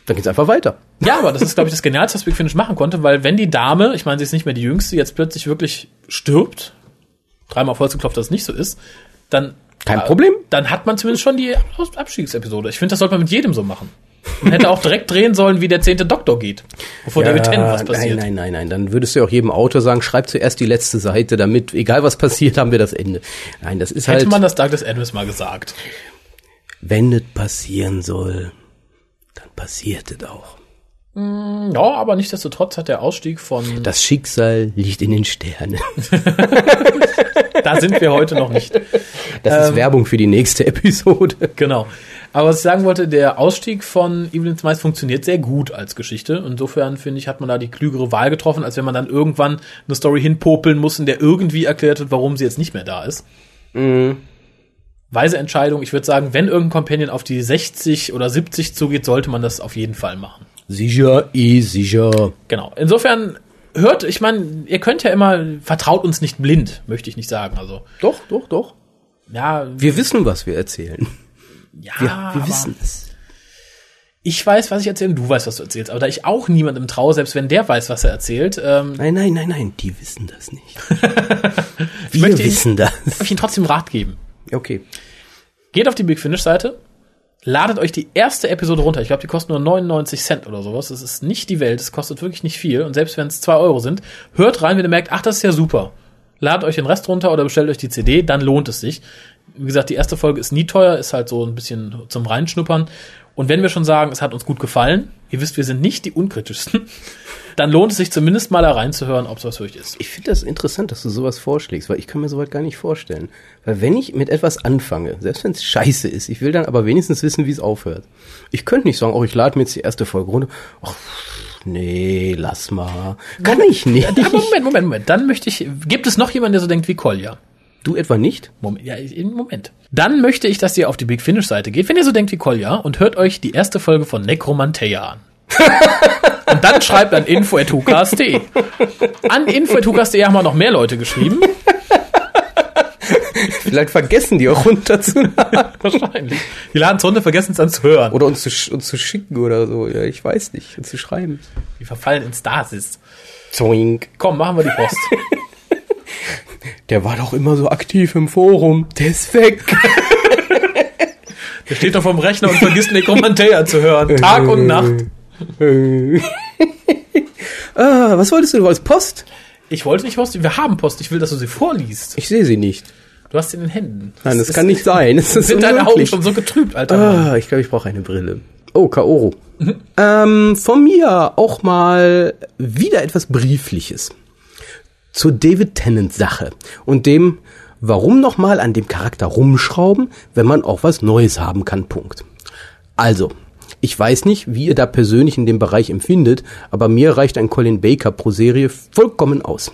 dann geht's einfach weiter. Ja, aber das ist, glaube ich, das Genialste, was Big Finish machen konnte, weil wenn die Dame, ich meine, sie ist nicht mehr die Jüngste, jetzt plötzlich wirklich stirbt, dreimal Holz geklopft, dass es nicht so ist, dann Kein Problem. dann hat man zumindest schon die Abstiegsepisode. Ich finde, das sollte man mit jedem so machen. Man hätte auch direkt drehen sollen, wie der zehnte Doktor geht, bevor David Tennant was passiert. Nein, nein, nein, nein. Dann würdest du ja auch jedem Autor sagen, schreib zuerst die letzte Seite, damit, egal was passiert, haben wir das Ende. Nein, das ist Hätte halt, man das Douglas Adams mal gesagt. wenn es passieren soll, dann passiert es auch. Ja, aber nichtsdestotrotz hat der Ausstieg von, Das Schicksal liegt in den Sternen. da sind wir heute noch nicht. Das ist Werbung für die nächste Episode. Genau. Aber was ich sagen wollte, der Ausstieg von Evelyn Smythe funktioniert sehr gut als Geschichte. Insofern finde ich, hat man da die klügere Wahl getroffen, als wenn man dann irgendwann eine Story hinpopeln muss, in der irgendwie erklärt wird, warum sie jetzt nicht mehr da ist. Weise Entscheidung. Ich würde sagen, wenn irgendein Companion auf die 60 oder 70 zugeht, sollte man das auf jeden Fall machen. Sicher, eh sicher. Genau. Insofern hört, ich meine, ihr könnt ja immer, vertraut uns nicht blind, möchte ich nicht sagen. Also, Doch, doch, doch. ja, Wir wissen, was wir erzählen. ja, Wir, wir wissen es. Ich weiß, was ich erzähle, du weißt, was du erzählst. Aber da ich auch niemandem traue, selbst wenn der weiß, was er erzählt, ähm, Nein, nein, nein, nein, die wissen das nicht. ich Wir wissen das. darf ich Ihnen trotzdem Rat geben. Okay. Geht auf die Big Finish Seite, ladet euch die erste Episode runter. Ich glaube, die kostet nur 99 Cent oder sowas. Das ist nicht die Welt, es kostet wirklich nicht viel. Und selbst wenn es 2 Euro sind, hört rein, wenn ihr merkt, ach, das ist ja super. Ladet euch den Rest runter oder bestellt euch die CD, dann lohnt es sich. Wie gesagt, die erste Folge ist nie teuer, ist halt so ein bisschen zum Reinschnuppern. Und wenn wir schon sagen, es hat uns gut gefallen, ihr wisst, wir sind nicht die unkritischsten, dann lohnt es sich zumindest mal da reinzuhören, ob es was für euch ist. Ich finde das interessant, dass du sowas vorschlägst, weil ich kann mir sowas gar nicht vorstellen. Weil wenn ich mit etwas anfange, selbst wenn es scheiße ist, ich will dann aber wenigstens wissen, wie es aufhört. Ich könnte nicht sagen, oh, ich lade mir jetzt die erste Folge runter. Ach, nee, lass mal. Kann ich nicht. Moment, Moment, Moment. Dann möchte ich, gibt es noch jemanden, der so denkt wie Kolja? Du etwa nicht? Moment, ja, im Moment. Dann möchte ich, dass ihr auf die Big Finish Seite geht, wenn ihr so denkt wie Kolja, und hört euch die erste Folge von Necromantea an. Und dann schreibt an info.hukas.de. An info.hukas.de haben wir noch mehr Leute geschrieben. Vielleicht vergessen die auch runterzuladen. Wahrscheinlich. Die laden es runter, vergessen es dann zu hören. Oder uns zu, uns zu schicken oder so. Ja, ich weiß nicht. Uns zu schreiben. Die verfallen in Stasis. Zoink. Komm, machen wir die Post. Der war doch immer so aktiv im Forum. Der ist weg. Der steht doch vom Rechner und vergisst Necromantea zu hören. Tag und Nacht. ah, was wolltest du? Du wolltest Post? Ich wollte nicht Post, wir haben Post. Ich will, dass du sie vorliest. Ich sehe sie nicht. Du hast sie in den Händen. Nein, das ist- kann nicht sein. Das ist Sind deine Augen schon so getrübt, alter Mann? Ah, ich glaube, ich brauche eine Brille. Oh, Kaoru. Ähm, von mir auch mal wieder etwas Briefliches. Zur David Tennant Sache und dem, warum nochmal an dem Charakter rumschrauben, wenn man auch was Neues haben kann. Punkt. Also, ich weiß nicht, wie ihr da persönlich in dem Bereich empfindet, aber mir reicht ein Colin Baker pro Serie vollkommen aus.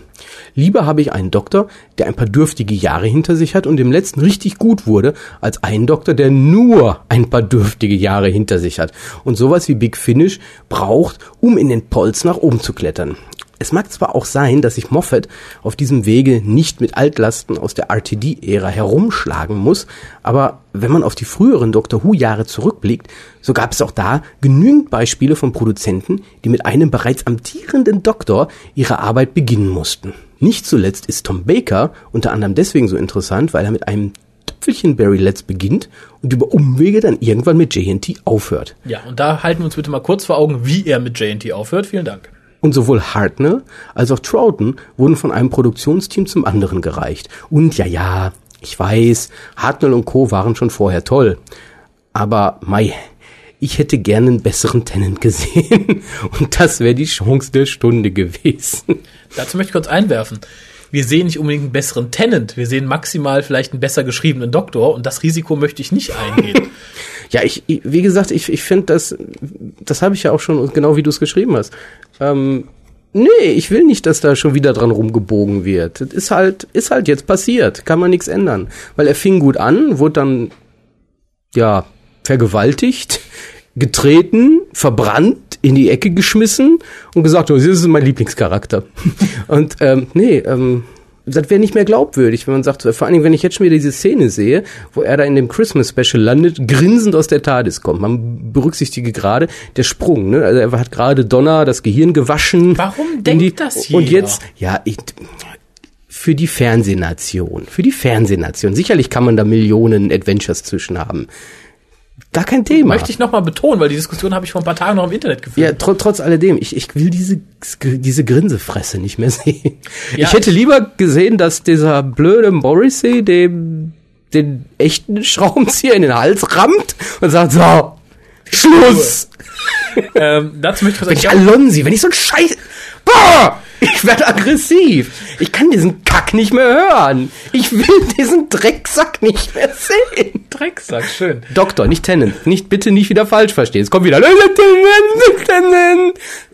Lieber habe ich einen Doktor, der ein paar dürftige Jahre hinter sich hat und im letzten richtig gut wurde, als einen Doktor, der nur ein paar dürftige Jahre hinter sich hat und sowas wie Big Finish braucht, um in den Polz nach oben zu klettern. Es mag zwar auch sein, dass sich Moffat auf diesem Wege nicht mit Altlasten aus der RTD-Ära herumschlagen muss, aber wenn man auf die früheren Doctor Who-Jahre zurückblickt, so gab es auch da genügend Beispiele von Produzenten, die mit einem bereits amtierenden Doktor ihre Arbeit beginnen mussten. Nicht zuletzt ist Tom Baker unter anderem deswegen so interessant, weil er mit einem Tüpfelchen Barry Letts beginnt und über Umwege dann irgendwann mit JNT aufhört. Ja, und da halten wir uns bitte mal kurz vor Augen, wie er mit JNT aufhört. Vielen Dank. Und sowohl Hartner als auch Troughton wurden von einem Produktionsteam zum anderen gereicht. Und ja, ja, ich weiß, Hartnell und Co. waren schon vorher toll. Aber Mai, ich hätte gerne einen besseren Tenant gesehen. Und das wäre die Chance der Stunde gewesen. Dazu möchte ich kurz einwerfen. Wir sehen nicht unbedingt einen besseren Tenant, wir sehen maximal vielleicht einen besser geschriebenen Doktor und das Risiko möchte ich nicht eingehen. Ja, ich, ich wie gesagt, ich, ich finde das, das habe ich ja auch schon, genau wie du es geschrieben hast. Ähm, nee, ich will nicht, dass da schon wieder dran rumgebogen wird. Das ist halt, ist halt jetzt passiert, kann man nichts ändern. Weil er fing gut an, wurde dann, ja, vergewaltigt, getreten, verbrannt, in die Ecke geschmissen und gesagt, oh, das ist mein Lieblingscharakter. und ähm, nee, ähm, das wäre nicht mehr glaubwürdig, wenn man sagt, vor allen Dingen, wenn ich jetzt schon wieder diese Szene sehe, wo er da in dem Christmas Special landet, grinsend aus der TARDIS kommt. Man berücksichtige gerade der Sprung, ne? Also er hat gerade Donner das Gehirn gewaschen. Warum denkt die, das Und jeder? jetzt, ja, ich, für die Fernsehnation, für die Fernsehnation. Sicherlich kann man da Millionen Adventures zwischen haben. Gar kein Thema. Möchte ich nochmal betonen, weil die Diskussion habe ich vor ein paar Tagen noch im Internet geführt. Ja, tr trotz alledem, ich, ich will diese, diese Grinsefresse nicht mehr sehen. Ja. Ich hätte lieber gesehen, dass dieser blöde Morrissey dem den echten Schraubenzieher in den Hals rammt und sagt, so, Schluss! ähm, dazu möchte ich was Wenn ich sagen. Alonsi, wenn ich so ein Scheiß... Boah! Ich werde aggressiv. Ich kann diesen Kack nicht mehr hören. Ich will diesen Drecksack nicht mehr sehen. Drecksack, schön. Doktor, nicht Tennant. Nicht, bitte nicht wieder falsch verstehen. Es kommt wieder.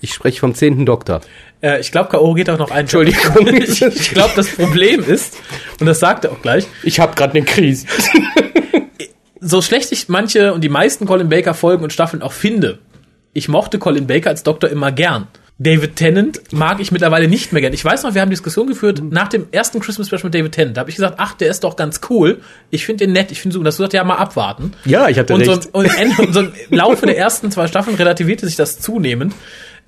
Ich spreche vom zehnten Doktor. Äh, ich glaube, K.O. geht auch noch ein. Entschuldigung. ich ich glaube, das Problem ist, und das sagt er auch gleich, Ich habe gerade eine Krise. so schlecht ich manche und die meisten Colin Baker Folgen und Staffeln auch finde, ich mochte Colin Baker als Doktor immer gern. David Tennant mag ich mittlerweile nicht mehr gern. Ich weiß noch, wir haben Diskussion geführt nach dem ersten Christmas Special mit David Tennant. Da habe ich gesagt, ach, der ist doch ganz cool. Ich finde den nett. Ich finde so, das wird ja mal abwarten. Ja, ich hatte und recht. So, und, und so im Laufe der ersten zwei Staffeln relativierte sich das zunehmend.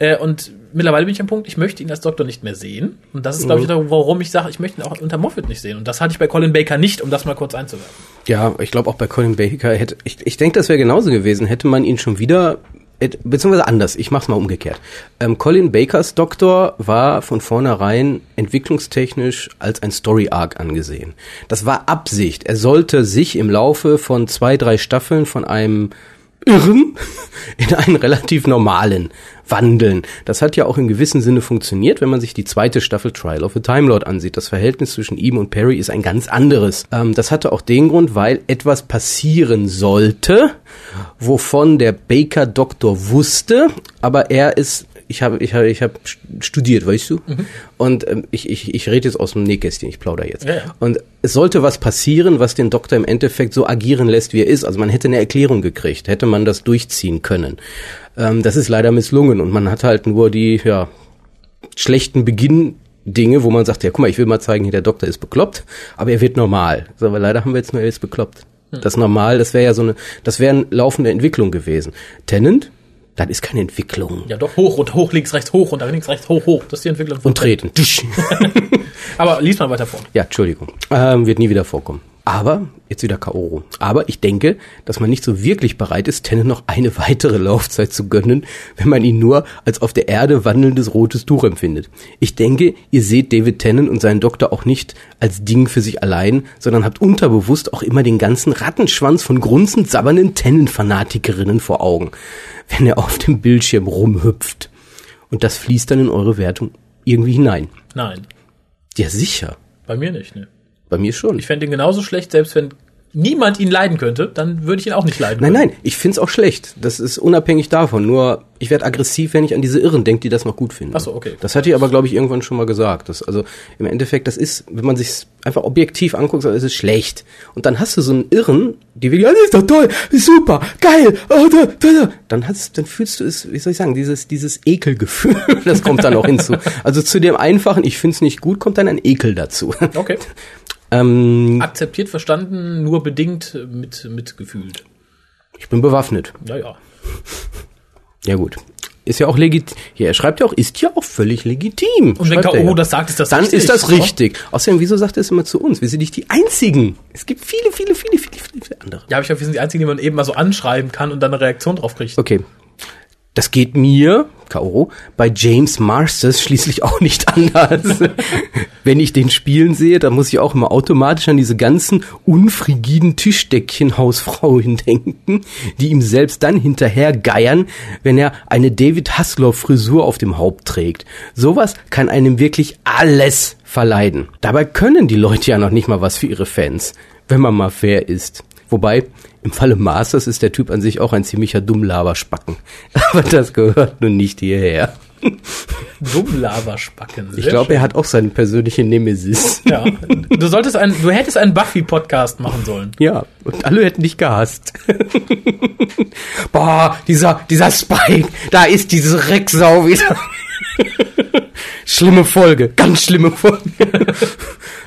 Äh, und mittlerweile bin ich am Punkt, ich möchte ihn als Doktor nicht mehr sehen. Und das ist, glaube ich, Mhm. warum ich sage, ich möchte ihn auch unter Moffat nicht sehen. Und das hatte ich bei Colin Baker nicht, um das mal kurz einzuwerfen. Ja, ich glaube auch bei Colin Baker hätte, ich, ich denke, das wäre genauso gewesen, hätte man ihn schon wieder, beziehungsweise anders, ich mach's mal umgekehrt. Ähm, Colin Bakers Doktor war von vornherein entwicklungstechnisch als ein Story Arc angesehen. Das war Absicht. Er sollte sich im Laufe von zwei, drei Staffeln von einem Irren in einen relativ normalen wandeln. Das hat ja auch in gewissem Sinne funktioniert, wenn man sich die zweite Staffel Trial of a Time Lord ansieht. Das Verhältnis zwischen ihm und Perry ist ein ganz anderes. Ähm, das hatte auch den Grund, weil etwas passieren sollte, wovon der Baker Doktor wusste, aber er ist ich habe ich habe ich habe studiert, weißt du? Und ähm, ich, ich, ich rede jetzt aus dem Nähkästchen, ich plauder jetzt. Ja, ja. Und es sollte was passieren, was den Doktor im Endeffekt so agieren lässt, wie er ist. Also man hätte eine Erklärung gekriegt, hätte man das durchziehen können. Ähm, das ist leider misslungen und man hat halt nur die ja, schlechten Beginn. Dinge, wo man sagt, ja, guck mal, ich will mal zeigen, hier, der Doktor ist bekloppt, aber er wird normal. So, aber leider haben wir jetzt nur, er ist bekloppt. Das normal, das wäre ja so eine, das wäre eine laufende Entwicklung gewesen. Tennant, das ist keine Entwicklung. Ja, doch, hoch und hoch, links, rechts, hoch und links, rechts, hoch, hoch. Das ist die Entwicklung von Und treten. Aber lies mal weiter vor. Ja, Entschuldigung. Ähm, wird nie wieder vorkommen. Aber, jetzt wieder Kaoro. Aber ich denke, dass man nicht so wirklich bereit ist, Tennant noch eine weitere Laufzeit zu gönnen, wenn man ihn nur als auf der Erde wandelndes rotes Tuch empfindet. Ich denke, ihr seht David Tennant und seinen Doktor auch nicht als Ding für sich allein, sondern habt unterbewusst auch immer den ganzen Rattenschwanz von grunzend sabbernden Tennant-Fanatikerinnen vor Augen, wenn er auf dem Bildschirm rumhüpft. Und das fließt dann in eure Wertung irgendwie hinein. Nein, Ja, sicher. bei mir nicht. Ne. Bei mir schon. Ich fände ihn genauso schlecht, selbst wenn niemand ihn leiden könnte, dann würde ich ihn auch nicht leiden Nein, können. nein, ich find's auch schlecht. Das ist unabhängig davon. Nur ich werde aggressiv, wenn ich an diese Irren denke, die das noch gut finden. Ach so, okay. Das hatte ich aber, glaube ich, irgendwann schon mal gesagt. Das, also im Endeffekt, das ist, wenn man sich einfach objektiv anguckt, dann ist es schlecht. Und dann hast du so einen Irren, die will, ja, das ist doch toll, super, geil, oh, da, da, da. Dann hast, dann fühlst du es, wie soll ich sagen, dieses, dieses Ekelgefühl, das kommt dann auch hinzu. Also zu dem einfachen, ich find's nicht gut, kommt dann ein Ekel dazu. Okay. ähm, Akzeptiert, verstanden, nur bedingt äh, mit, mitgefühlt. ich bin bewaffnet. Ja, ja. Ja gut. Ist ja auch legit. Hier, er schreibt ja auch, ist ja auch völlig legitim. Und wenn K.O. ja. das sagt, ist das Dann richtig. ist das oder? richtig. Außerdem, wieso sagt er es immer zu uns? Wir sind nicht die Einzigen. Es gibt viele, viele, viele, viele, viele, viele andere. Ja, aber ich glaube, wir sind die Einzigen, die man eben mal so anschreiben kann und dann eine Reaktion drauf kriegt. Okay. Das geht mir, Kaoro, bei James Marsters schließlich auch nicht anders. Wenn ich den spielen sehe, dann muss ich auch immer automatisch an diese ganzen unfrigiden Tischdeckchen-Hausfrauen denken, die ihm selbst dann hinterher geiern, wenn er eine David Hasselhoff-Frisur auf dem Haupt trägt. Sowas kann einem wirklich alles verleiden. Dabei können die Leute ja noch nicht mal was für ihre Fans, wenn man mal fair ist. Wobei, im Falle Masters ist der Typ an sich auch ein ziemlicher Dummlaberspacken. Aber das gehört nun nicht hierher. Dummlaberspacken. Ich glaube, er hat auch seine persönliche Nemesis. Ja. Du solltest einen, du hättest einen Buffy-Podcast machen sollen. Ja, und alle hätten dich gehasst. Boah, dieser, dieser Spike, da ist diese Recksau wieder. schlimme Folge, ganz schlimme Folge.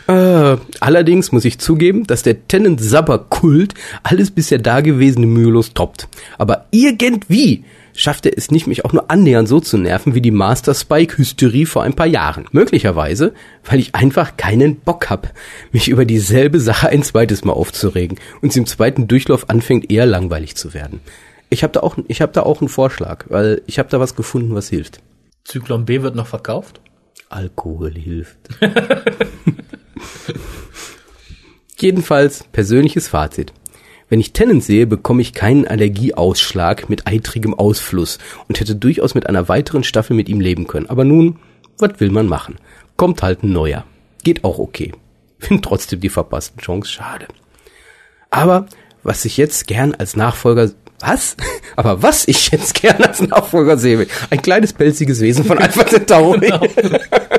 äh, allerdings muss ich zugeben, dass der Tenant Sabber Kult alles bisher Dagewesene mühelos toppt. Aber irgendwie schafft er es nicht, mich auch nur annähernd so zu nerven wie die Master Spike Hysterie vor ein paar Jahren. Möglicherweise, weil ich einfach keinen Bock hab, mich über dieselbe Sache ein zweites Mal aufzuregen und sie im zweiten Durchlauf anfängt eher langweilig zu werden. Ich habe da auch ich habe da auch einen Vorschlag, weil ich habe da was gefunden, was hilft. Zyklon B wird noch verkauft. Alkohol hilft. Jedenfalls persönliches Fazit. Wenn ich Tennant sehe, bekomme ich keinen Allergieausschlag mit eitrigem Ausfluss und hätte durchaus mit einer weiteren Staffel mit ihm leben können. Aber nun, was will man machen? Kommt halt ein neuer. Geht auch okay. Find trotzdem die verpassten Chance schade. Aber was ich jetzt gern als Nachfolger was? Aber was ich jetzt gern als Nachfolger sehe, will, ein kleines pelziges Wesen von Alpha Centauri.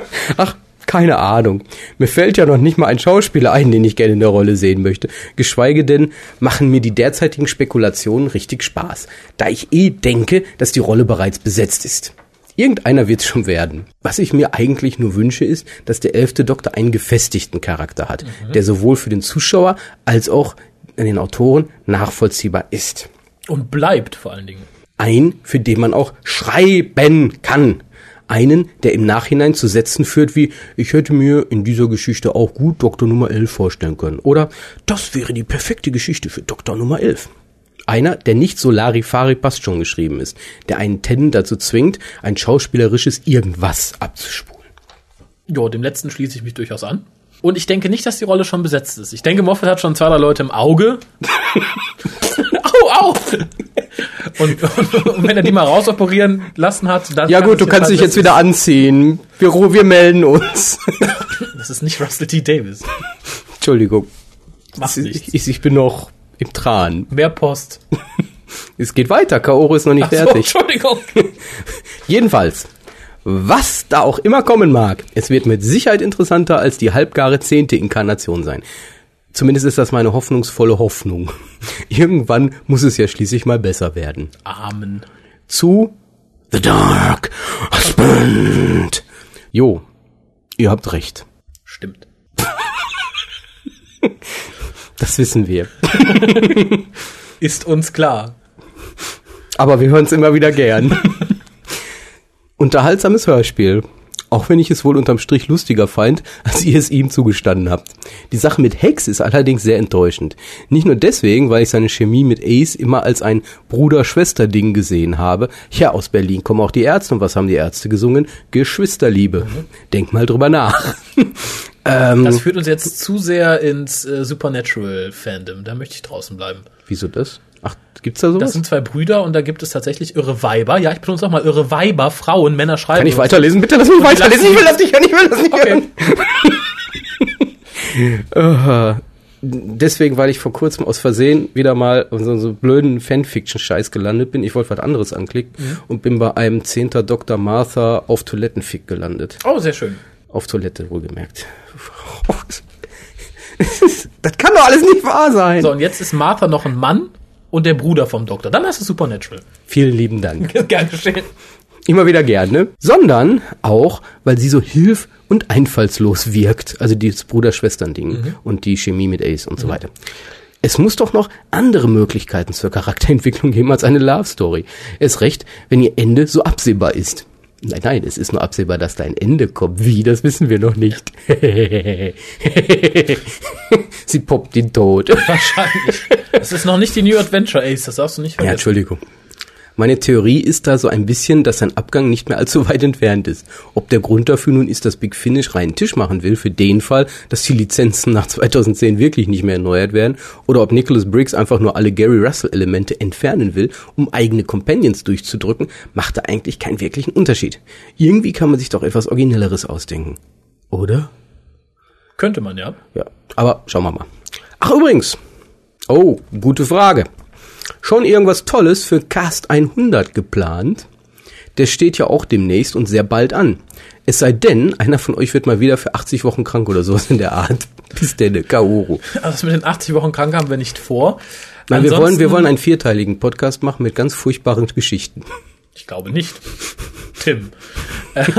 Ach, keine Ahnung. Mir fällt ja noch nicht mal ein Schauspieler ein, den ich gerne in der Rolle sehen möchte. Geschweige denn machen mir die derzeitigen Spekulationen richtig Spaß, da ich eh denke, dass die Rolle bereits besetzt ist. Irgendeiner wird's schon werden. Was ich mir eigentlich nur wünsche, ist, dass der elfte Doktor einen gefestigten Charakter hat, der sowohl für den Zuschauer als auch den Autoren nachvollziehbar ist. Und bleibt vor allen Dingen. Ein, für den man auch schreiben kann. Einen, der im Nachhinein zu Sätzen führt wie, ich hätte mir in dieser Geschichte auch gut Doktor Nummer 11 vorstellen können. Oder, das wäre die perfekte Geschichte für Doktor Nummer 11. Einer, der nicht so Larifari passt schon geschrieben ist, der einen Tennant dazu zwingt, ein schauspielerisches Irgendwas abzuspulen. Ja, dem letzten schließe ich mich durchaus an. Und ich denke nicht, dass die Rolle schon besetzt ist. Ich denke, Moffat hat schon zwei, drei Leute im Auge. au, au! Und, und, und wenn er die mal rausoperieren lassen hat, dann. Ja gut, du kannst dich jetzt wieder anziehen. Wir, wir melden uns. Das ist nicht Russell T. Davis. Entschuldigung. Macht nichts. Ich, ich bin noch im Tran. Mehr Post. Es geht weiter. Kaoru ist noch nicht so, fertig. Entschuldigung. Jedenfalls, was da auch immer kommen mag, es wird mit Sicherheit interessanter als die halbgare zehnte Inkarnation sein. Zumindest ist das meine hoffnungsvolle Hoffnung. Irgendwann muss es ja schließlich mal besser werden. Amen. Zu The Dark Husband. Jo, ihr habt recht. Stimmt. Das wissen wir. Ist uns klar. Aber wir hören es immer wieder gern. Unterhaltsames Hörspiel. Auch wenn ich es wohl unterm Strich lustiger fand, als ihr es ihm zugestanden habt. Die Sache mit Hex ist allerdings sehr enttäuschend. Nicht nur deswegen, weil ich seine Chemie mit Ace immer als ein Bruder-Schwester-Ding gesehen habe. Ja, aus Berlin kommen auch die Ärzte. Und was haben die Ärzte gesungen? Geschwisterliebe. Denk mal drüber nach. ähm, Das führt uns jetzt zu sehr ins äh, Supernatural-Fandom. Da möchte ich draußen bleiben. wieso das? Gibt's da sowas? Das sind zwei Brüder und da gibt es tatsächlich irre Weiber. Ja, ich benutze auch mal irre Weiber, Frauen, Männer schreiben. Kann ich weiterlesen? Bitte lass mich weiterlesen. Ich will das nicht hören. Ich will das nicht Okay. hören. Deswegen, weil ich vor kurzem aus Versehen wieder mal in so, so blöden Fanfiction-Scheiß gelandet bin. Ich wollte was anderes anklicken Mhm. und bin bei einem 10. Dr. Martha auf Toilettenfick gelandet. Oh, sehr schön. Auf Toilette, wohlgemerkt. Das kann doch alles nicht wahr sein. So, und jetzt ist Martha noch ein Mann und der Bruder vom Doktor. Dann hast du Supernatural. Vielen lieben Dank. Gern geschehen. Immer wieder gerne. Sondern auch, weil sie so hilf- und einfallslos wirkt. Also dieses Bruder-Schwestern-Ding und die Chemie mit Ace und so weiter. Es muss doch noch andere Möglichkeiten zur Charakterentwicklung geben als eine Love Story. Erst recht, wenn ihr Ende so absehbar ist. Nein, nein, es ist nur absehbar, dass da ein Ende kommt. Wie, das wissen wir noch nicht. Sie poppt ihn tot. Wahrscheinlich. Das ist noch nicht die New Adventure Ace, das darfst du nicht Ja, vergessen. Entschuldigung. Meine Theorie ist da so ein bisschen, dass sein Abgang nicht mehr allzu weit entfernt ist. Ob der Grund dafür nun ist, dass Big Finish reinen Tisch machen will, für den Fall, dass die Lizenzen nach 2010 wirklich nicht mehr erneuert werden, oder ob Nicholas Briggs einfach nur alle Gary Russell-Elemente entfernen will, um eigene Companions durchzudrücken, macht da eigentlich keinen wirklichen Unterschied. Irgendwie kann man sich doch etwas Originelleres ausdenken. Oder? Könnte man, ja. Ja, aber schauen wir mal. Ach übrigens. Oh, gute Frage. Schon irgendwas Tolles für Cast 100 geplant? Der steht ja auch demnächst und sehr bald an. Es sei denn, einer von euch wird mal wieder für 80 Wochen krank oder sowas in der Art. Bis denn, Kaoru. Also das mit den 80 Wochen krank haben wir nicht vor. Nein, wir wollen, wir wollen einen vierteiligen Podcast machen mit ganz furchtbaren Geschichten. Ich glaube nicht. Tim.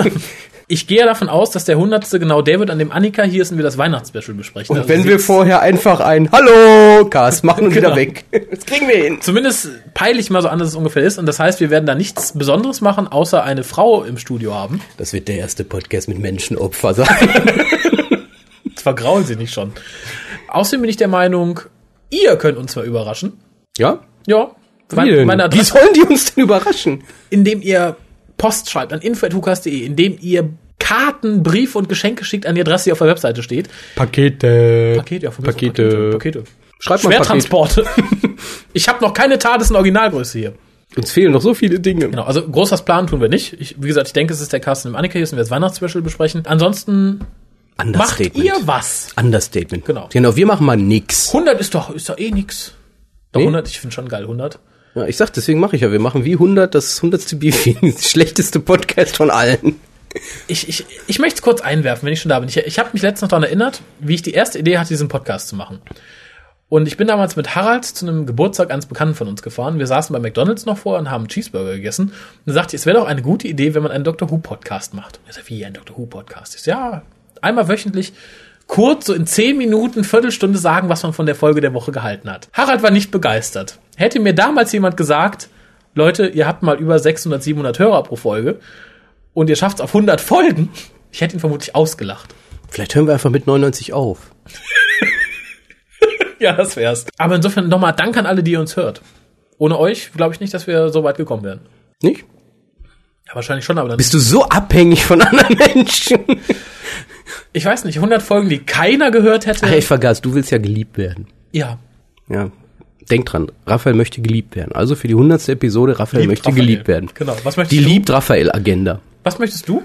Ich gehe davon aus, dass der hundertste genau der wird, an dem Annika hier ist und wir das Weihnachtsspecial besprechen. Und Also wenn wir vorher einfach ein Hallo Cast machen und Genau. wieder weg. Das kriegen wir hin. Zumindest peile ich mal so an, dass es ungefähr ist. Und das heißt, wir werden da nichts Besonderes machen, außer eine Frau im Studio haben. Das wird der erste Podcast mit Menschenopfer sein. Vergraulen sie nicht schon. Außerdem bin ich der Meinung, ihr könnt uns mal überraschen. Ja? Ja. Wie, Meine, denn? meine Wie sollen die uns denn überraschen? indem ihr Post schreibt an info.hukas.de, indem ihr Karten, Briefe und Geschenke schickt an die Adresse, die auf der Webseite steht. Pakete. Pakete, ja, von auch Pakete. Pakete. Schreibt mal Paket. Schwertransporte. Ich habe noch keine TARDIS in Originalgröße hier. Uns fehlen noch so viele Dinge. Genau, also groß was planen tun wir nicht. Ich, wie gesagt, ich denke, es ist der Carsten im Annika, und wir das Weihnachtsspecial besprechen. Ansonsten macht ihr was. Understatement. Genau. Genau, wir machen mal nix. 100 ist doch, ist doch eh nix. Doch, Nee? 100, ich finde schon geil, 100. Ja, ich sag, deswegen mache ich ja. Wir machen wie 100 das 100. Beefy. Das schlechteste Podcast von allen. Ich, ich, ich möchte es kurz einwerfen, wenn ich schon da bin. Ich, ich habe mich letztens noch daran erinnert, wie ich die erste Idee hatte, diesen Podcast zu machen. Und ich bin damals mit Harald zu einem Geburtstag eines Bekannten von uns gefahren. Wir saßen bei McDonalds noch vor und haben Cheeseburger gegessen. Und dann sagte ich, es wäre doch eine gute Idee, wenn man einen Doctor Who Podcast macht. Ich sag, wie ein Doctor Who Podcast ist. Ja, einmal wöchentlich kurz, so in zehn Minuten, Viertelstunde sagen, was man von der Folge der Woche gehalten hat. Harald war nicht begeistert. Hätte mir damals jemand gesagt, Leute, ihr habt mal über 600, 700 Hörer pro Folge und ihr schafft es auf 100 Folgen, ich hätte ihn vermutlich ausgelacht. Vielleicht hören wir einfach mit 99 auf. Ja, das wär's. Aber insofern nochmal Dank an alle, die ihr uns hört. Ohne euch glaube ich nicht, dass wir so weit gekommen wären. Nicht? Ja, wahrscheinlich schon, aber dann. Bist du so abhängig von anderen Menschen? ich weiß nicht, 100 Folgen, die keiner gehört hätte. Ach, ich vergaß, du willst ja geliebt werden. ja. Ja. Denk dran, Raphael möchte geliebt werden. Also für die 100. Episode, Raphael Liebt möchte Raphael. geliebt werden. Genau. Was möchtest Die du? liebt Raphael-Agenda. Was möchtest du?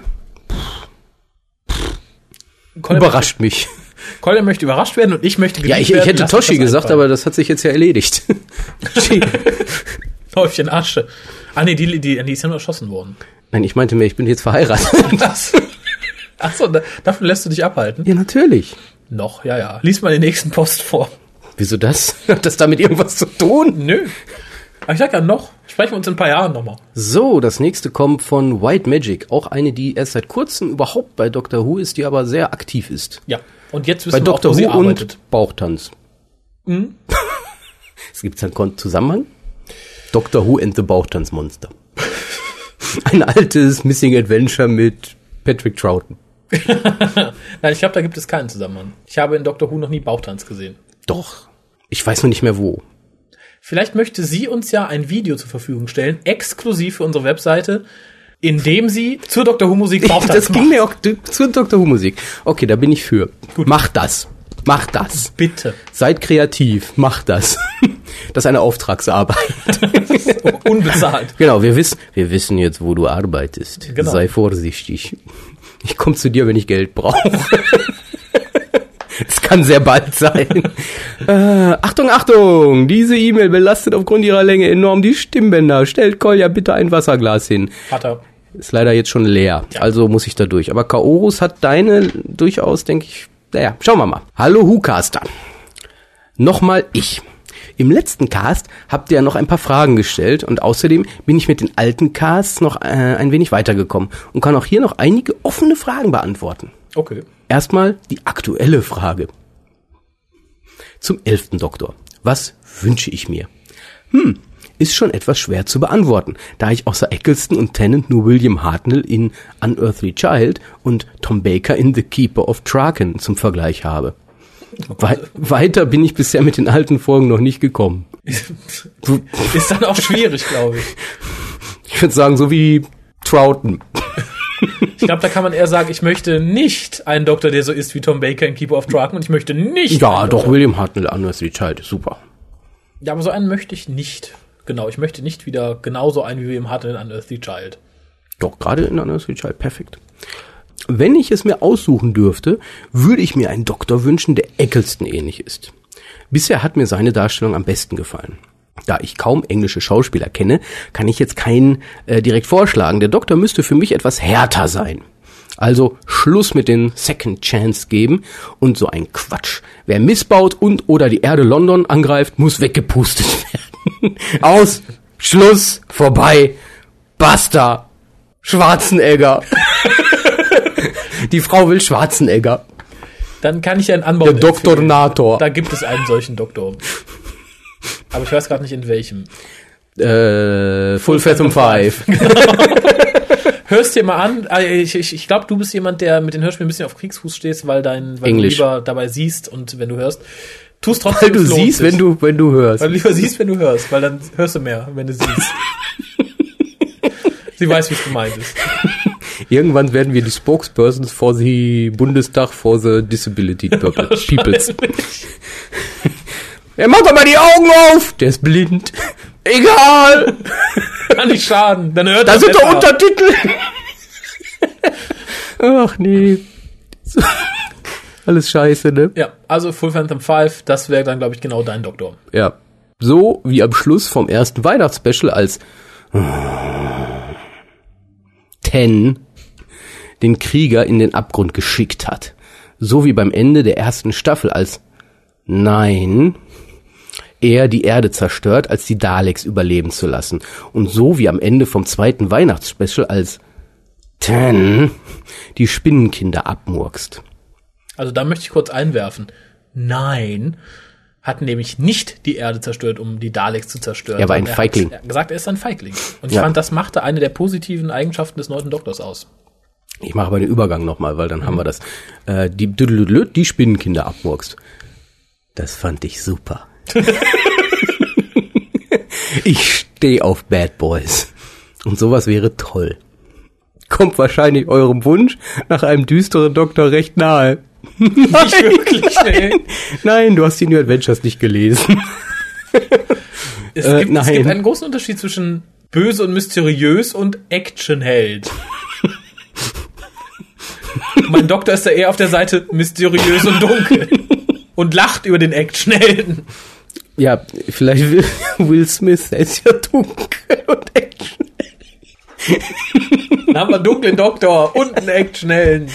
Colin Überrascht mich. Möchte, Colin möchte überrascht werden und ich möchte Ja, geliebt ich, ich werden. hätte uns Toshi gesagt, einfallen. aber das hat sich jetzt ja erledigt. Häufchen Asche. Ah, nee, die, die, die ist ja nur erschossen worden. Nein, ich meinte mir, ich bin jetzt verheiratet. Achso, da, davon lässt du dich abhalten? ja, natürlich. Noch, ja, ja. Lies mal den nächsten Post vor. Wieso das? Hat das damit irgendwas zu tun? Nö. Aber ich sag ja noch. Sprechen wir uns in ein paar Jahren nochmal. So, das nächste kommt von White Magic. Auch eine, die erst seit kurzem überhaupt bei Doctor Who ist, die aber sehr aktiv ist. Ja. Und jetzt Bei wissen wir auch, Doctor sie Who und arbeitet. Bauchtanz. es gibt einen Zusammenhang. Doctor Who and the Bauchtanzmonster. Ein altes Missing Adventure mit Patrick Troughton. Nein, ich glaube, da gibt es keinen Zusammenhang. Ich habe in Doctor Who noch nie Bauchtanz gesehen. Doch. Ich weiß nur nicht mehr wo. Vielleicht möchte sie uns ja ein Video zur Verfügung stellen, exklusiv für unsere Webseite, in dem sie zur Doctor Who Musik Bauchtanz das ging macht. mir auch zur Doctor Who Musik. Okay, da bin ich für. Macht das. Macht das. Bitte. Seid kreativ. Macht das. Das ist eine Auftragsarbeit. Unbezahlt. Genau, wir wissen, wir wissen jetzt, wo du arbeitest. Genau. Sei vorsichtig. Ich komme zu dir, wenn ich Geld brauche. Es kann sehr bald sein. Äh, Achtung, Achtung! Diese E-Mail belastet aufgrund ihrer Länge enorm die Stimmbänder. Stellt Kolja bitte ein Wasserglas hin. Hat er. Ist leider jetzt schon leer, also muss ich da durch. Aber Kaorus hat deine durchaus, denke ich, naja, schauen wir mal. Hallo Hucaster. Nochmal ich. Im letzten Cast habt ihr ja noch ein paar Fragen gestellt und außerdem bin ich mit den alten Casts noch äh, ein wenig weitergekommen und kann auch hier noch einige offene Fragen beantworten. Okay. Erstmal die aktuelle Frage. Zum elften Doktor. Was wünsche ich mir? Hm, ist schon etwas schwer zu beantworten, da ich außer Eccleston und Tennant nur William Hartnell in Unearthly Child und Tom Baker in The Keeper of Traken zum Vergleich habe. Wei weiter bin ich bisher mit den alten Folgen noch nicht gekommen. Ist dann auch schwierig, glaube ich. Ich würde sagen, so wie Troughton. Ich glaube, da kann man eher sagen, ich möchte nicht einen Doktor, der so ist wie Tom Baker in Keeper of Draken und ich möchte nicht. Ja, doch, Doktor- William Hartnell, Unearthly Child, ist super. Ja, aber so einen möchte ich nicht. Genau, ich möchte nicht wieder genauso einen wie wir im hatten in Unearthly Child. Doch, gerade in Unearthly Child, perfekt. Wenn ich es mir aussuchen dürfte, würde ich mir einen Doktor wünschen, der Eccleston ähnlich ist. Bisher hat mir seine Darstellung am besten gefallen. Da ich kaum englische Schauspieler kenne, kann ich jetzt keinen äh, direkt vorschlagen. Der Doktor müsste für mich etwas härter sein. Also Schluss mit den Second Chance geben und so ein Quatsch. Wer missbaut und oder die Erde London angreift, muss weggepustet werden. Aus, Schluss, vorbei, basta, Schwarzenegger. die Frau will Schwarzenegger. Dann kann ich einen Anbau. Der Doktornator. Da gibt es einen solchen Doktor. Aber ich weiß gerade nicht in welchem. Äh, Full Fathom 5. Hörst dir mal an. Ah, Ich, ich, ich glaube, du bist jemand, der mit den Hörspielen ein bisschen auf Kriegsfuß stehst, weil dein, weil Englisch. du lieber dabei siehst und wenn du hörst. Tust trotzdem. Weil du siehst, sich. wenn du, wenn du hörst. Weil du lieber siehst, wenn du hörst, weil dann hörst du mehr, wenn du siehst. Sie weiß, wie es gemeint ist. Irgendwann werden wir die Spokespersons for the Bundestag for the Disability People- Peoples. Er macht doch mal die Augen auf! Der ist blind. Egal! Kann nicht schaden. Dann hört Da sind doch. Untertitel! Ach nee. So. Alles scheiße, ne? Ja, also Full Phantom 5, das wäre dann, glaube ich, genau dein Doktor. Ja. So wie am Schluss vom ersten Weihnachtsspecial als Ten den Krieger in den Abgrund geschickt hat. So wie beim Ende der ersten Staffel als Nein er die Erde zerstört, als die Daleks überleben zu lassen. Und so wie am Ende vom zweiten Weihnachtsspecial als Ten die Spinnenkinder abmurkst. Also da möchte ich kurz einwerfen. Nein, hat nämlich nicht die Erde zerstört, um die Daleks zu zerstören. Er war ein sondern Feigling. Er hat gesagt, er ist ein Feigling. Und ich Ja. fand, das machte eine der positiven Eigenschaften des neunten Doktors aus. Ich mache aber den Übergang nochmal, weil dann haben wir das. Äh, die, die Spinnenkinder abmurkst. Das fand ich super. ich stehe auf Bad Boys. Und sowas wäre toll. Kommt wahrscheinlich eurem Wunsch nach einem düsteren Doktor recht nahe. Nicht wirklich, nee. Nein, du hast die New Adventures nicht gelesen. Es, Äh, gibt, es nein. gibt einen großen Unterschied zwischen böse und mysteriös und Actionheld. mein Doktor ist da eher auf der Seite mysteriös und dunkel. Und lacht über den Actionhelden. Ja, vielleicht will Will Smith, der ist ja dunkel und Action. Dann haben wir einen dunklen Doktor und einen Actionhelden.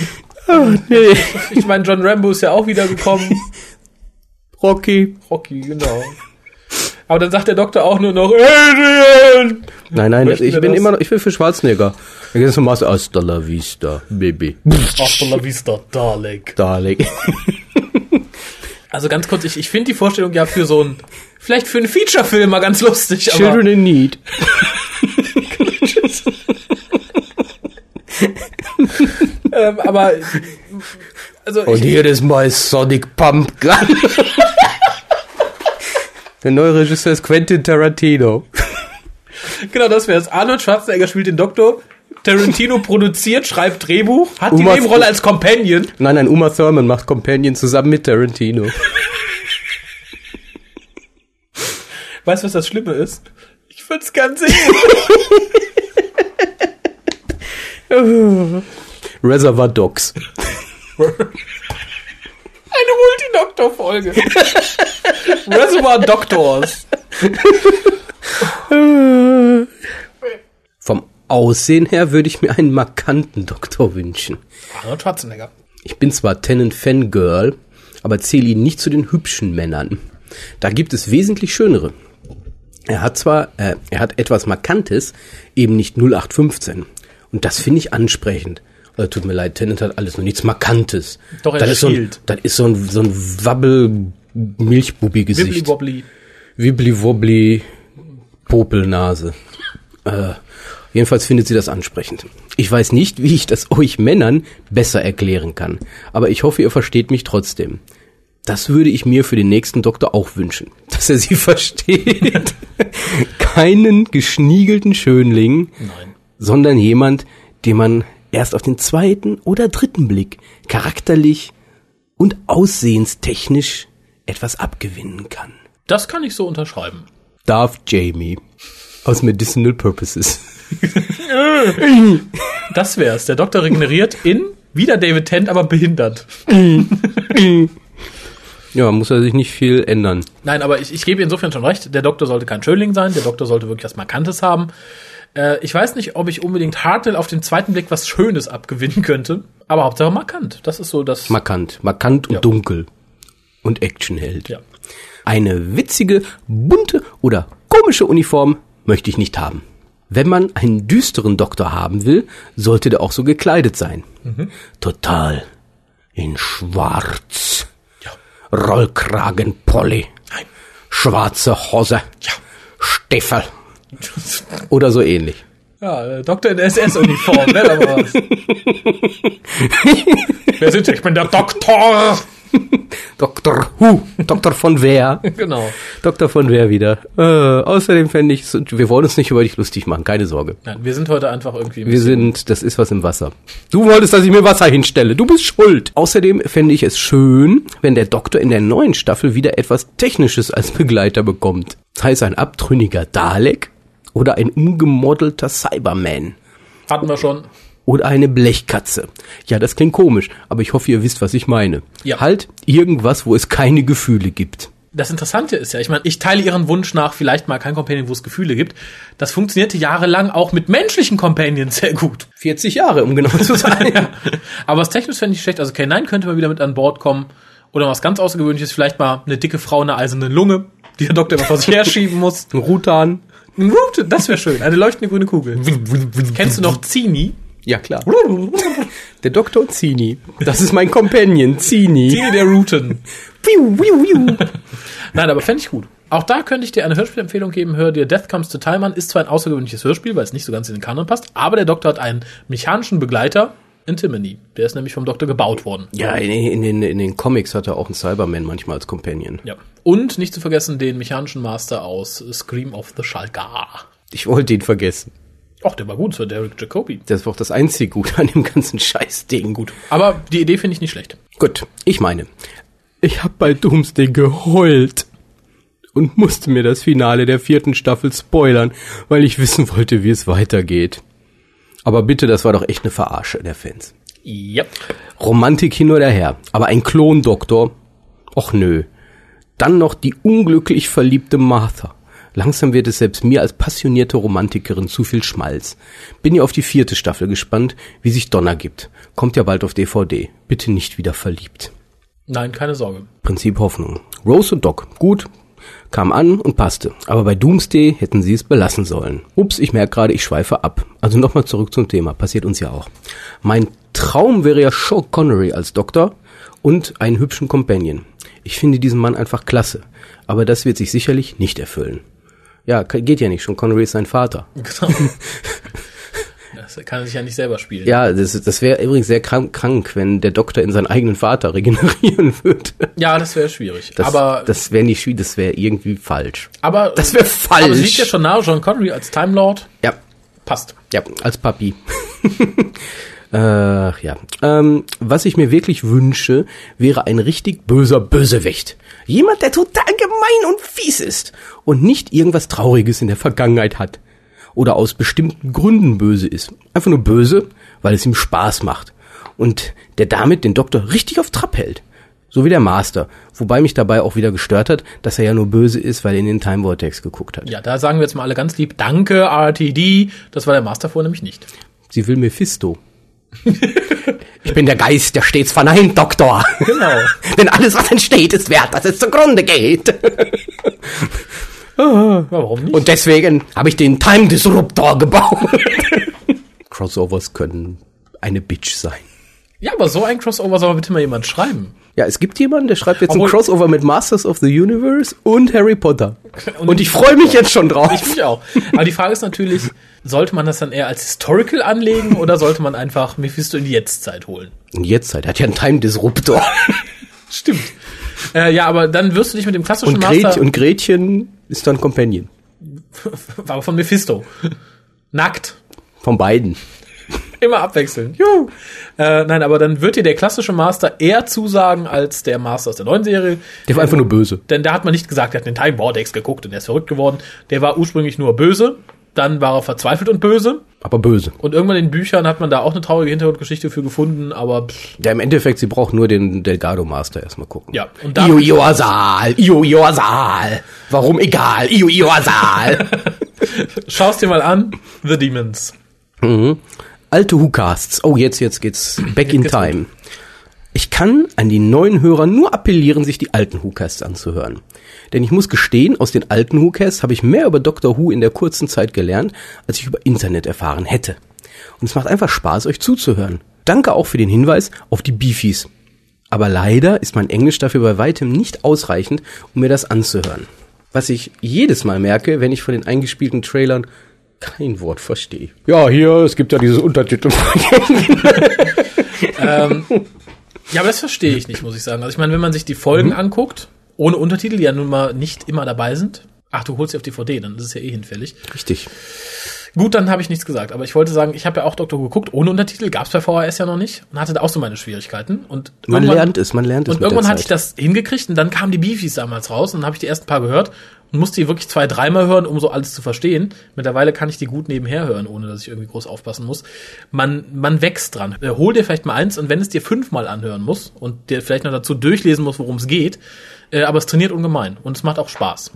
Nee. Ich meine, John Rambo ist ja auch wieder gekommen. Rocky. Rocky, genau. Aber dann sagt der Doktor auch nur noch Adrian! Nein, nein, Möchten ich bin das? immer noch, ich will für Schwarzenegger. Da geht es um Hasta la vista, Baby. Hasta la vista, Dalek. Dalek. Also ganz kurz, ich, ich finde die Vorstellung ja für so ein, vielleicht für einen Feature-Film mal ganz lustig, aber Children in Need. ähm, aber also Und hier ist mein Sonic Pump Gun. Der neue Regisseur ist Quentin Tarantino. genau das wäre es. Arnold Schwarzenegger spielt den Doktor, Tarantino produziert, schreibt Drehbuch, hat die Uma- Nebenrolle als Companion. Nein, nein, Uma Thurman macht Companion zusammen mit Tarantino. Weißt du, was das Schlimme ist? Ich gern sehen. Reservoir Dogs. Eine Multidoktor-Folge. Reservoir Doctors. Aussehen her würde ich mir einen markanten Doktor wünschen. Arnold Schwarzenegger. Ich bin zwar Tennant-Fangirl, aber zähle ihn nicht zu den hübschen Männern. Da gibt es wesentlich schönere. Er hat zwar, äh, er hat etwas Markantes, eben nicht 0815. Und das finde ich ansprechend. Also, tut mir leid, Tennant hat alles nur nichts Markantes. Doch, er das ist so ein, spielt. das ist so ein, so ein Wabbel-Milchbubi-Gesicht. Wibbly Wobbly. Wibbly-wobbly Popelnase. Äh, jedenfalls findet sie das ansprechend. Ich weiß nicht, wie ich das euch Männern besser erklären kann, aber ich hoffe, ihr versteht mich trotzdem. Das würde ich mir für den nächsten Doktor auch wünschen, dass er sie versteht. Keinen geschniegelten Schönling, Nein. sondern jemand, den man erst auf den zweiten oder dritten Blick charakterlich und aussehenstechnisch etwas abgewinnen kann. Das kann ich so unterschreiben. Darth Jamie aus Medicinal Purposes. Das wär's. Der Doktor regeneriert in wieder David Tent, aber behindert. Ja, muss er sich nicht viel ändern. Nein, aber ich, ich gebe insofern schon recht. Der Doktor sollte kein Schönling sein. Der Doktor sollte wirklich was Markantes haben. Äh, ich weiß nicht, ob ich unbedingt Hartnell auf den zweiten Blick was Schönes abgewinnen könnte. Aber Hauptsache markant. Das ist so das. Markant, markant und Ja. dunkel. Und Actionheld. ja. Eine witzige, bunte oder komische Uniform möchte ich nicht haben. Wenn man einen düsteren Doktor haben will, sollte der auch so gekleidet sein. Total in schwarz. Rollkragenpolly. Nein. Schwarze Hose. Ja. Stiefel. Oder so ähnlich. Ja, äh, Doktor in SS-Uniform, ne? Wer sind Sie? Ich bin der Doktor! Dr. Who, Dr. von Wer. Genau. Dr. von Wer wieder. Äh, außerdem fände ich, wir wollen uns nicht über dich lustig machen, keine Sorge. Nein, wir sind heute einfach irgendwie. ein Wir sind, das ist was im Wasser. Du wolltest, dass ich mir Wasser hinstelle. Du bist schuld. Außerdem fände ich es schön, wenn der Doktor in der neuen Staffel wieder etwas Technisches als Begleiter bekommt. Sei es ein abtrünniger Dalek oder ein umgemodelter Cyberman. Hatten wir schon. Oder eine Blechkatze. Ja, das klingt komisch, aber ich hoffe, ihr wisst, was ich meine. Ja. Halt irgendwas, wo es keine Gefühle gibt. Das Interessante ist ja, ich meine, ich teile ihren Wunsch nach vielleicht mal kein Companion, wo es Gefühle gibt. Das funktionierte jahrelang auch mit menschlichen Companions sehr gut. 40 Jahre, um genau zu sein. ja. Aber was technisch fände ich schlecht. Also K9 könnte mal wieder mit an Bord kommen. Oder was ganz Außergewöhnliches, vielleicht mal eine dicke Frau, eine eiserne Lunge, die der Doktor immer vor sich herschieben muss. Ein Rutan. Ein Root, das wäre schön. Eine leuchtende grüne Kugel. Kennst du noch Zini? Ja, klar. Der Doktor Zini. Das ist mein Companion, Zini. Zini der wiu. Nein, aber fände ich gut. Auch da könnte ich dir eine Hörspielempfehlung geben. Hör dir Death Comes to Time an. Ist zwar ein außergewöhnliches Hörspiel, weil es nicht so ganz in den Kanon passt, aber der Doktor hat einen mechanischen Begleiter, Antimony. Der ist nämlich vom Doktor gebaut worden. Ja, in, in, den, in den Comics hat er auch einen Cyberman manchmal als Companion. Ja. Und nicht zu vergessen den mechanischen Master aus Scream of the Shalgar. Ich wollte ihn vergessen. Och, der war gut, so Derek Jacobi. Das war auch das einzige Gute an dem ganzen Scheißding. Gut. Aber die Idee finde ich nicht schlecht. Gut, ich meine, ich habe bei Doomsday geheult und musste mir das Finale der vierten Staffel spoilern, weil ich wissen wollte, wie es weitergeht. Aber bitte, das war doch echt eine Verarsche der Fans. Yep. Romantik hin oder her, aber ein Klondoktor? Och nö. Dann noch die unglücklich verliebte Martha. Langsam wird es selbst mir als passionierte Romantikerin zu viel Schmalz. Bin ja auf die vierte Staffel gespannt, wie sich Donner gibt. Kommt ja bald auf DVD. Bitte nicht wieder verliebt. Nein, keine Sorge. Prinzip Hoffnung. Rose und Doc, gut, kam an und passte. Aber bei Doomsday hätten sie es belassen sollen. Ups, ich merke gerade, ich schweife ab. Also nochmal zurück zum Thema. Passiert uns ja auch. Mein Traum wäre ja Sean Connery als Doktor und einen hübschen Companion. Ich finde diesen Mann einfach klasse. Aber das wird sich sicherlich nicht erfüllen. Ja, geht ja nicht. Sean Connery ist sein Vater. Genau. das kann er sich ja nicht selber spielen. Ja, das, das wäre übrigens sehr krank, krank, wenn der Doktor in seinen eigenen Vater regenerieren würde. Ja, das wäre schwierig. Das, aber das wäre nicht schwierig, das wäre irgendwie falsch. aber das wär falsch. Aber sieht ja schon nahe, John Connery als Time Lord Ja, passt. ja, als Papi. Ach ja. Ähm, was ich mir wirklich wünsche, wäre ein richtig böser Bösewicht. Jemand, der total gemein und fies ist und nicht irgendwas Trauriges in der Vergangenheit hat. Oder aus bestimmten Gründen böse ist. Einfach nur böse, weil es ihm Spaß macht. Und der damit den Doktor richtig auf Trab hält. So wie der Master. Wobei mich dabei auch wieder gestört hat, dass er ja nur böse ist, weil er in den Time Vortex geguckt hat. Ja, da sagen wir jetzt mal alle ganz lieb, danke RTD. Das war der Master vorher nämlich nicht. Sie will Mephisto. ich bin der Geist, der stets verneint, Doktor. Genau. Denn alles, was entsteht, ist wert, dass es zugrunde geht. Ja, warum nicht? Und deswegen habe ich den Time Disruptor gebaut. Crossovers können eine Bitch sein. ja, aber so ein Crossover soll bitte mal jemand schreiben. Ja, es gibt jemanden, der schreibt jetzt Obwohl- ein Crossover mit Masters of the Universe und Harry Potter. Und- Und, ich freue mich jetzt schon drauf. Ich mich auch. Aber die Frage ist natürlich, sollte man das dann eher als Historical anlegen oder sollte man einfach Mephisto in die Jetztzeit holen? Und jetzt halt, er hat ja einen Time Disruptor. Stimmt. Äh, ja, aber dann wirst du dich mit dem klassischen Und, Master, Gret und Gretchen ist dann Companion. aber von Mephisto. Nackt. Von beiden. Immer abwechseln. Juhu. Äh, nein, aber dann wird dir der klassische Master eher zusagen als der Master aus der neuen Serie. Der war einfach nur böse. Denn da hat man nicht gesagt, er hat den Time Vortex geguckt und er ist verrückt geworden. Der war ursprünglich nur böse, dann war er verzweifelt und böse. Aber böse. Und irgendwann in den Büchern hat man da auch eine traurige Hintergrundgeschichte für gefunden, aber pff, Ja, im Endeffekt, sie braucht nur den Delgado Master erstmal gucken. ja. Und da Io Iosal, Io Iosal. Warum egal? Io Iosal. schaust dir mal an, The Demons. Alte Who-Casts. Oh, jetzt, jetzt geht's back in geht's time. Ich kann an die neuen Hörer nur appellieren, sich die alten Who-Casts anzuhören. Denn ich muss gestehen, aus den alten Who-Casts habe ich mehr über Doctor Who in der kurzen Zeit gelernt, als ich über Internet erfahren hätte. Und es macht einfach Spaß, euch zuzuhören. Danke auch für den Hinweis auf die Beefies. Aber leider ist mein Englisch dafür bei weitem nicht ausreichend, um mir das anzuhören. Was ich jedes Mal merke, wenn ich von den eingespielten Trailern kein Wort verstehe. Ja, hier, es gibt ja dieses Untertitel. Ja, aber das verstehe ich nicht, muss ich sagen. Also ich meine, wenn man sich die Folgen Mhm. anguckt, ohne Untertitel, die ja nun mal nicht immer dabei sind. Ach, du holst sie auf DVD, dann ist es ja eh hinfällig. Richtig. Gut, dann habe ich nichts gesagt. Aber ich wollte sagen, ich habe ja auch Doktor Who geguckt, ohne Untertitel, gab's bei VHS ja noch nicht und hatte da auch so meine Schwierigkeiten. Und Man lernt es, man lernt es Und irgendwann hatte ich das hingekriegt und dann kamen die Beefies damals raus und dann habe ich die ersten paar gehört und musste die wirklich zwei, dreimal hören, um so alles zu verstehen. Mittlerweile kann ich die gut nebenher hören, ohne dass ich irgendwie groß aufpassen muss. Man, man wächst dran. Äh, Hol dir vielleicht mal eins und wenn es dir fünfmal anhören muss und dir vielleicht noch dazu durchlesen muss, worum es geht, äh, aber es trainiert ungemein und es macht auch Spaß.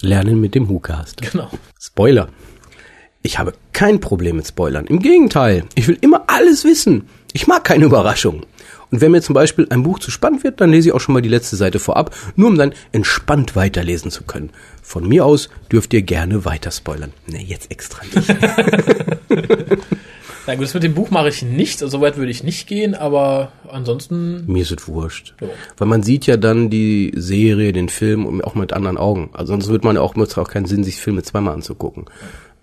Lernen mit dem WhoCast. Genau. Spoiler. Ich habe kein Problem mit Spoilern. Im Gegenteil, ich will immer alles wissen. Ich mag keine Überraschungen. Und wenn mir zum Beispiel ein Buch zu spannend wird, dann lese ich auch schon mal die letzte Seite vorab, nur um dann entspannt weiterlesen zu können. Von mir aus dürft ihr gerne weiter spoilern. Ne, jetzt extra nicht. Na gut, das mit dem Buch mache ich nicht, also so weit würde ich nicht gehen, aber ansonsten Mir ist es wurscht. Ja. Weil man sieht ja dann die Serie, den Film und auch mit anderen Augen. Also sonst wird man ja auch, macht auch keinen Sinn, sich Filme zweimal anzugucken.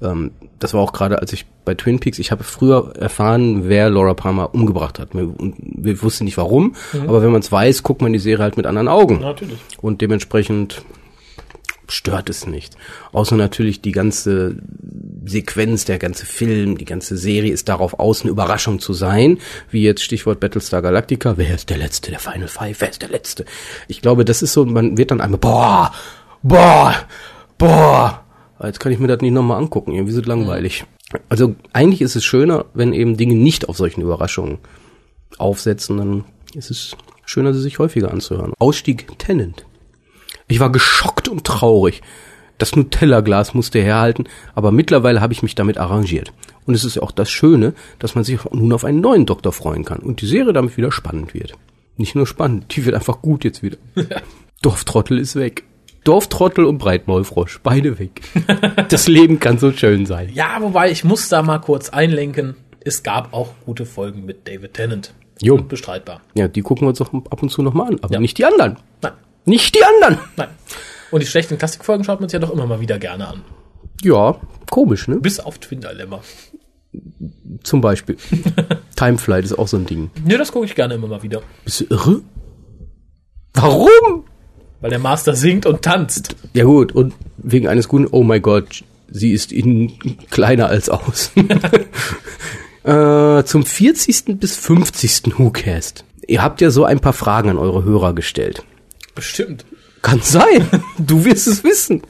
Ähm, das war auch gerade, als ich bei Twin Peaks, ich habe früher erfahren, wer Laura Palmer umgebracht hat. Wir, wir wussten nicht warum, aber wenn man es weiß, guckt man die Serie halt mit anderen Augen. natürlich. Und dementsprechend stört es nicht. Außer natürlich die ganze Sequenz, der ganze Film, die ganze Serie ist darauf aus, eine Überraschung zu sein. Wie jetzt Stichwort Battlestar Galactica. Wer ist der Letzte, der Final Five? Wer ist der Letzte? Ich glaube, das ist so, man wird dann einmal, boah, boah, boah. Jetzt kann ich mir das nicht nochmal angucken. Irgendwie es langweilig. Also eigentlich ist es schöner, wenn eben Dinge nicht auf solchen Überraschungen aufsetzen, dann ist es schöner, sie sich häufiger anzuhören. Ausstieg Tennant. Ich war geschockt und traurig. Das Nutella-Glas musste herhalten, aber mittlerweile habe ich mich damit arrangiert. Und es ist ja auch das Schöne, dass man sich nun auf einen neuen Doktor freuen kann und die Serie damit wieder spannend wird. Nicht nur spannend, die wird einfach gut jetzt wieder. Dorftrottel ist weg. Dorftrottel und Breitmaulfrosch, beide weg. Das Leben kann so schön sein. Ja, wobei ich muss da mal kurz einlenken. Es gab auch gute Folgen mit David Tennant. Jo. Unbestreitbar. Ja, die gucken wir uns auch ab und zu nochmal an, aber Ja. nicht die anderen. Nein, Nicht die anderen. nein. Und die schlechten Klassikfolgen schaut man sich ja doch immer mal wieder gerne an. Ja, komisch, ne? Bis auf Twin Dilemma. Zum Beispiel. Timeflight ist auch so ein Ding. Nee, das gucke ich gerne immer mal wieder. Bist du irre? Warum? Weil der Master singt und tanzt. Ja gut, und wegen eines guten, oh mein Gott, sie ist innen kleiner als aus. äh, zum 40. bis 50. WhoCast. Ihr habt ja so ein paar Fragen an eure Hörer gestellt. Bestimmt. Kann sein. Du wirst es wissen.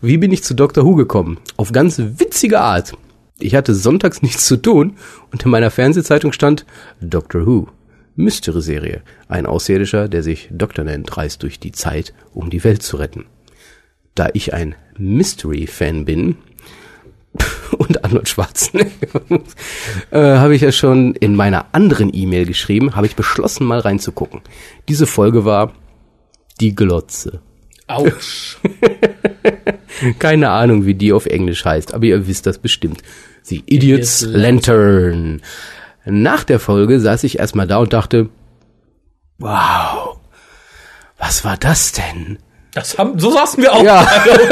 Wie bin ich zu Dr. Who gekommen? Auf ganz witzige Art. Ich hatte sonntags nichts zu tun und in meiner Fernsehzeitung stand Dr. Who. Mystery-Serie. Ein Außerirdischer, der sich Doktor nennt, reist durch die Zeit, um die Welt zu retten. Da ich ein Mystery-Fan bin und Arnold Schwarzenegger, äh, habe ich ja schon in meiner anderen E-Mail geschrieben, habe ich beschlossen, mal reinzugucken. Diese Folge war die Glotze. Autsch. Keine Ahnung, wie die auf Englisch heißt, aber ihr wisst das bestimmt. The Idiot's Idiot's Lantern. Nach der Folge saß ich erstmal da und dachte, wow, was war das denn? Das haben, so saßen wir auch. Ja.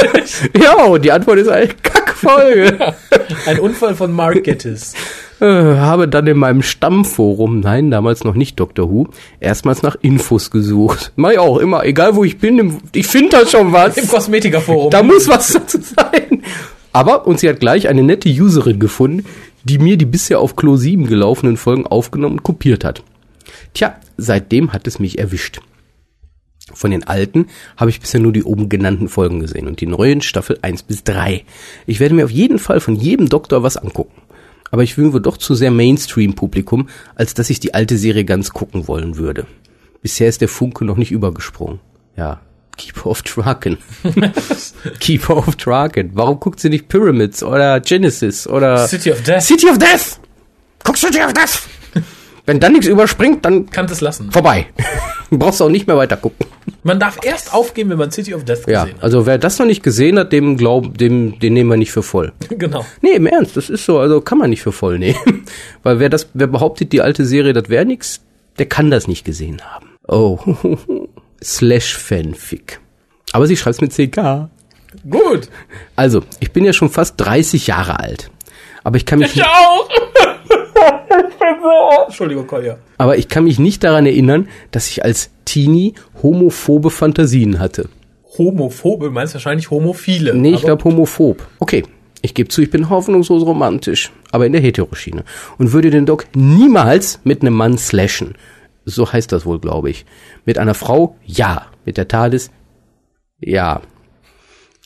ja, und die Antwort ist eine Kackfolge. Ein Unfall von Mark Gettis. äh, habe dann in meinem Stammforum, nein, damals noch nicht Dr. Who, erstmals nach Infos gesucht. Mach ich auch immer, egal wo ich bin, im, ich finde da schon was. Im Kosmetikerforum. Da muss was dazu sein. Aber, und sie hat gleich eine nette Userin gefunden, die mir die bisher auf Klo 7 gelaufenen Folgen aufgenommen und kopiert hat. Tja, seitdem hat es mich erwischt. Von den alten habe ich bisher nur die oben genannten Folgen gesehen und die neuen Staffel 1 bis 3. Ich werde mir auf jeden Fall von jedem Doktor was angucken. Aber ich bin doch zu sehr Mainstream-Publikum, als dass ich die alte Serie ganz gucken wollen würde. Bisher ist der Funke noch nicht übergesprungen. Ja, Keeper of Draken. Keeper of Draken. Warum guckt sie nicht Pyramids oder Genesis oder City of Death. City of Death? Guck City of Death! Wenn dann nichts überspringt, dann Kann es lassen. vorbei. Du brauchst auch nicht mehr weiter gucken. Man darf erst aufgeben, wenn man City of Death Ja, gesehen also wer das noch nicht gesehen hat, dem glaub, dem, den nehmen wir nicht für voll. hat. Genau. Nee, im Ernst, das ist so, also kann man nicht für voll nehmen. Weil wer das, wer behauptet, die alte Serie, das wäre nix, der kann das nicht gesehen haben. Oh, slash Fanfic. Aber sie schreibt mit CK. Gut. Also, ich bin ja schon fast 30 Jahre alt. Aber ich kann mich, Ich auch. Entschuldigung, Kolja. Aber ich kann mich nicht daran erinnern, dass ich als Teenie homophobe Fantasien hatte. Homophobe, du meinst wahrscheinlich Homophile. Nee, ich aber- glaube homophob. Okay, ich gebe zu, ich bin hoffnungslos romantisch, aber in der Heteroschiene. Und würde den Doc niemals mit einem Mann slashen. So heißt das wohl, glaube ich. Mit einer Frau, ja. Mit der TARDIS, ja.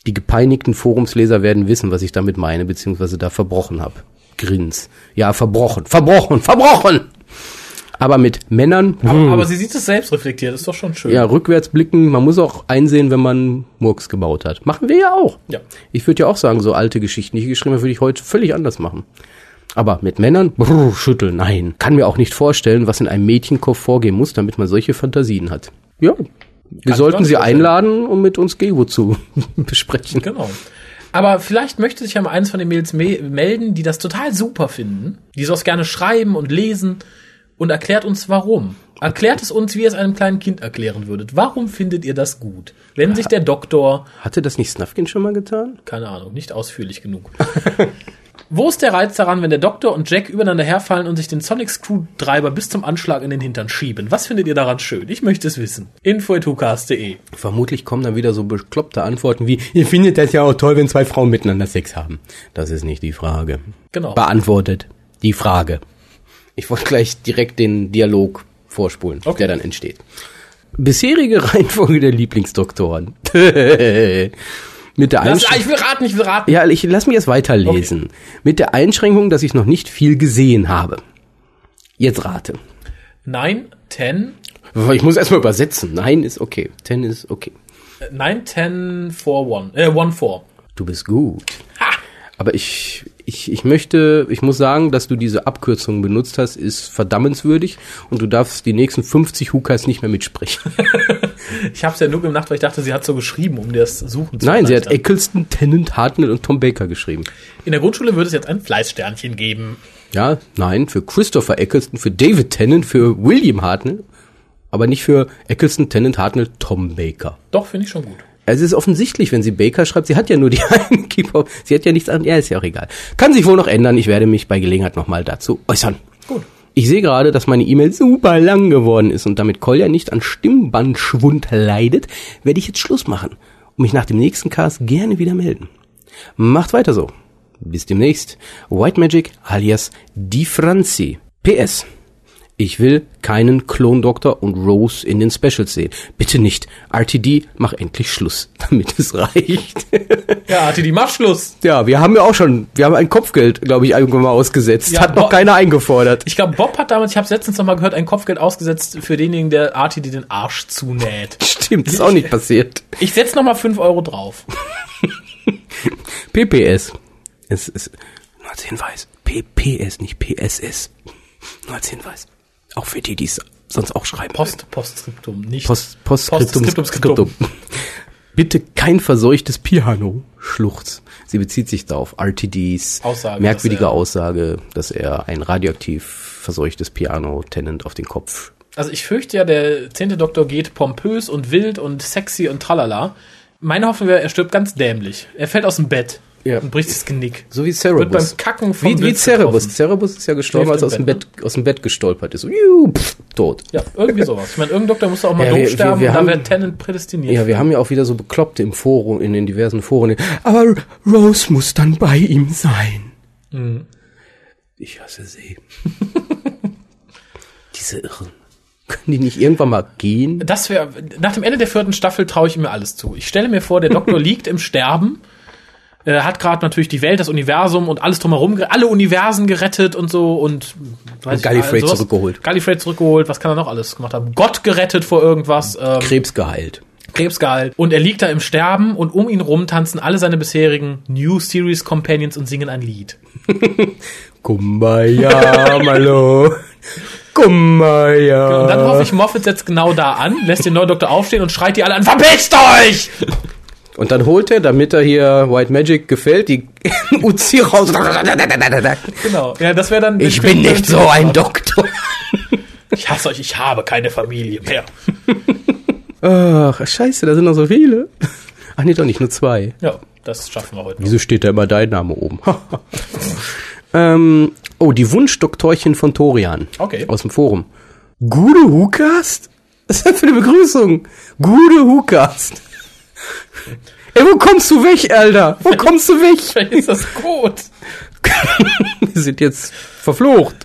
Die gepeinigten Forumsleser werden wissen, was ich damit meine, beziehungsweise da verbrochen habe. Grins. Ja, verbrochen, verbrochen, verbrochen! Aber mit Männern, Aber, aber sie sieht es selbst reflektiert, ist doch schon schön. ja, rückwärts blicken, man muss auch einsehen, wenn man Murks gebaut hat. Machen wir ja auch. Ja. Ich würde ja auch sagen, so alte Geschichten, die ich geschrieben habe, würde ich heute völlig anders machen. Aber mit Männern, brr, schütteln, nein. Kann mir auch nicht vorstellen, was in einem Mädchenkopf vorgehen muss, damit man solche Fantasien hat. Ja, wir ich sollten sie einladen, um mit uns Gewo zu besprechen. Genau. Aber vielleicht möchte sich ja mal eins von den Mails me melden, die das total super finden, die sowas gerne schreiben und lesen und erklärt uns warum. Erklärt es uns, wie ihr es einem kleinen Kind erklären würdet. Warum findet ihr das gut? Wenn sich der Doktor, Hatte das nicht Snufkin schon mal getan? keine Ahnung, nicht ausführlich genug. Wo ist der Reiz daran, wenn der Doktor und Jack übereinander herfallen und sich den Sonic Screwdriver bis zum Anschlag in den Hintern schieben? Was findet ihr daran schön? Ich möchte es wissen. info.tukas.de Vermutlich kommen dann wieder so bekloppte Antworten wie, ihr findet das ja auch toll, wenn zwei Frauen miteinander Sex haben. Das ist nicht die Frage. Genau. Beantwortet die Frage. Ich wollte gleich direkt den Dialog vorspulen, Okay. der dann entsteht. Bisherige Reihenfolge der Lieblingsdoktoren. Mit der Lass, Einsch ah, ich will raten, ich will raten. ja, ich lass mich jetzt weiterlesen. Mit der Einschränkung, dass ich noch nicht viel gesehen habe. Jetzt rate. Nein, 10, Ich muss erstmal übersetzen. Nein ist okay. Ten ist okay. 9, 10, 4, 1. Äh, 1, 4. Du bist gut. Aber ich, ich, ich möchte, ich muss sagen, dass du diese Abkürzung benutzt hast, ist verdammenswürdig und du darfst die nächsten 50 Hukas nicht mehr mitsprechen. Ich hab's ja nur gemacht, weil ich dachte, sie hat so geschrieben, um dir das Suchen zu Nein, sie hat. Eccleston, Tennant, Hartnell und Tom Baker geschrieben. In der Grundschule würde es jetzt ein Fleißsternchen geben. Ja, nein, für Christopher Eccleston, für David Tennant, für William Hartnell, aber nicht für Eccleston, Tennant, Hartnell, Tom Baker. Doch, finde ich schon gut. Also es ist offensichtlich, wenn sie Baker schreibt, sie hat ja nur die einen Keeper, sie hat ja nichts an, ja, ist ja auch egal. Kann sich wohl noch ändern, ich werde mich bei Gelegenheit nochmal dazu äußern. Gut. Ich sehe gerade, dass meine E-Mail super lang geworden ist und damit Kolja nicht an Stimmbandschwund leidet, werde ich jetzt Schluss machen und mich nach dem nächsten Cast gerne wieder melden. Macht weiter so. Bis demnächst. White Magic alias Di Franzi. PS. Ich will keinen Klondoktor und Rose in den Specials sehen. Bitte nicht. RTD, mach endlich Schluss, damit es reicht. Ja, die macht Schluss. ja, wir haben ja auch schon, wir haben ein Kopfgeld, glaube ich, irgendwann mal ausgesetzt. Ja, Hat noch Bob- keiner eingefordert. Ich glaube, Bob hat damals, ich habe letztens noch mal gehört, ein Kopfgeld ausgesetzt für denjenigen, der die den Arsch zunäht. Stimmt, ist auch nicht passiert. Ich setz noch mal 5 Euro drauf. PPS. Es ist nur als Hinweis. PPS, nicht PSS. Nur als Hinweis. Auch für die, die es sonst auch schreiben. Post, Postskriptum, nicht. Post, Postskriptum. Postskriptum, Skriptum. Bitte kein verseuchtes Piano. Schluchz. Sie bezieht sich da auf RTDs Aussage, merkwürdige dass er- Aussage, dass er ein radioaktiv verseuchtes Piano Tennant auf den Kopf. Also ich fürchte ja, der zehnte Doktor geht pompös und wild und sexy und tralala. Meine Hoffnung wäre, er stirbt ganz dämlich. Er fällt aus dem Bett Ja. und bricht das Genick. So wie Wird Cerebus. beim Kacken vom wie, wie Cerebus. getroffen. Cerebus ist ja gestorben, als er aus dem Bett, Bett, aus dem Bett gestolpert ist. So, juhu, pff, tot. Ja, irgendwie sowas. Ich meine, irgendein Doktor muss auch mal Ja, doof wir- wir- sterben wir und dann haben- wäre Tennant prädestiniert. Ja, wir haben ja auch wieder so Bekloppte im Forum, in den diversen Foren. Aber Rose muss dann bei ihm sein. Mhm. Ich hasse sie. Diese Irren. Können die nicht irgendwann mal gehen? Das wäre, nach dem Ende der vierten Staffel traue ich ihm alles zu. Ich stelle mir vor, der Doktor liegt im Sterben, äh, hat gerade natürlich die Welt, das Universum und alles drumherum, alle Universen gerettet und so und, weiß Und Gallifrey zurückgeholt. Gallifrey zurückgeholt, was kann er noch alles gemacht haben? Gott gerettet vor irgendwas, ähm, Krebs geheilt. Krebs geheilt. Und er liegt da im Sterben und um ihn rum tanzen alle seine bisherigen New Series Companions und singen ein Lied. Kumbaya, Malo. Kumbaya. Und dann hoffe ich, Moffat setzt genau da an, lässt den neuen Doktor aufstehen und schreit die alle an, verpisst euch! Und dann holt er, damit er hier White Magic gefällt, die Uzi raus. Genau. Ja, das wäre dann. Ich bin nicht so ein Doktor. Ich hasse euch, ich habe keine Familie mehr. Ach, scheiße, da sind noch so viele. Ach nee, doch nicht, nur zwei. Ja, das schaffen wir heute. noch. Wieso steht da immer dein Name oben? ähm, Oh, die Wunschdoktorchen von Torian. Okay. Aus dem Forum. Gude Hukast? Was ist das für eine Begrüßung? Gude Hukast. Ey, wo kommst du weg, Alter? Wo kommst du weg? Vielleicht ist das gut. Wir sind jetzt verflucht.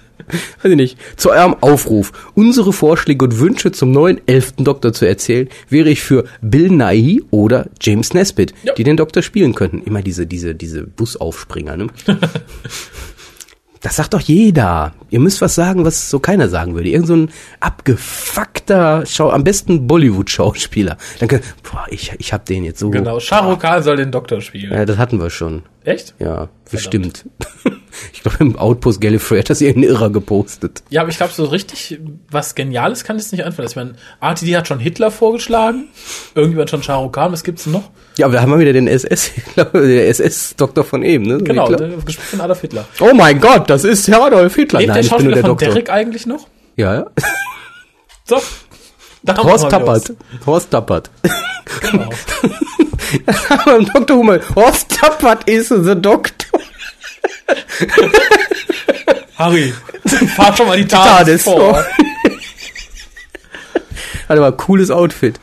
Weiß ich nicht. Zu eurem Aufruf, unsere Vorschläge und Wünsche zum neuen elften Doktor zu erzählen, wäre ich für Bill Nighy oder James Nesbitt, Ja. die den Doktor spielen könnten. Immer diese, diese, diese Busaufspringer, ne? Das sagt doch jeder. Ihr müsst was sagen, was so keiner sagen würde. Irgend so ein abgefuckter, Schau am besten Bollywood-Schauspieler. Dann boah, ich, ich hab den jetzt so. Genau, Shah Rukh Khan soll den Doktor spielen. Ja, das hatten wir schon. Echt? Ja, bestimmt. Ich glaube, im Outpost Gallifrey hat das irgendein Irrer gepostet. Ja, aber ich glaube, so richtig was Geniales kann es nicht einfallen. Ich meine, RTD hat schon Hitler vorgeschlagen. Irgendjemand schon Shah Rukh Khan. Was gibt's denn noch? Ja, aber da haben wir wieder den SS, der SS-Doktor von eben, ne? Genau, der gespielt von Adolf Hitler. Oh mein Gott, das ist Herr Adolf Hitler. Lebt Nein, der Schauspieler der von Doktor. Derek eigentlich noch? Ja, ja. So. Horst Tappert. Horst Tappert. Genau. Beim Dr. Hummel. Horst Tappert ist the Doktor. Harry, fahr schon mal die TARDIS TARDIS vor. Hat aber cooles Outfit.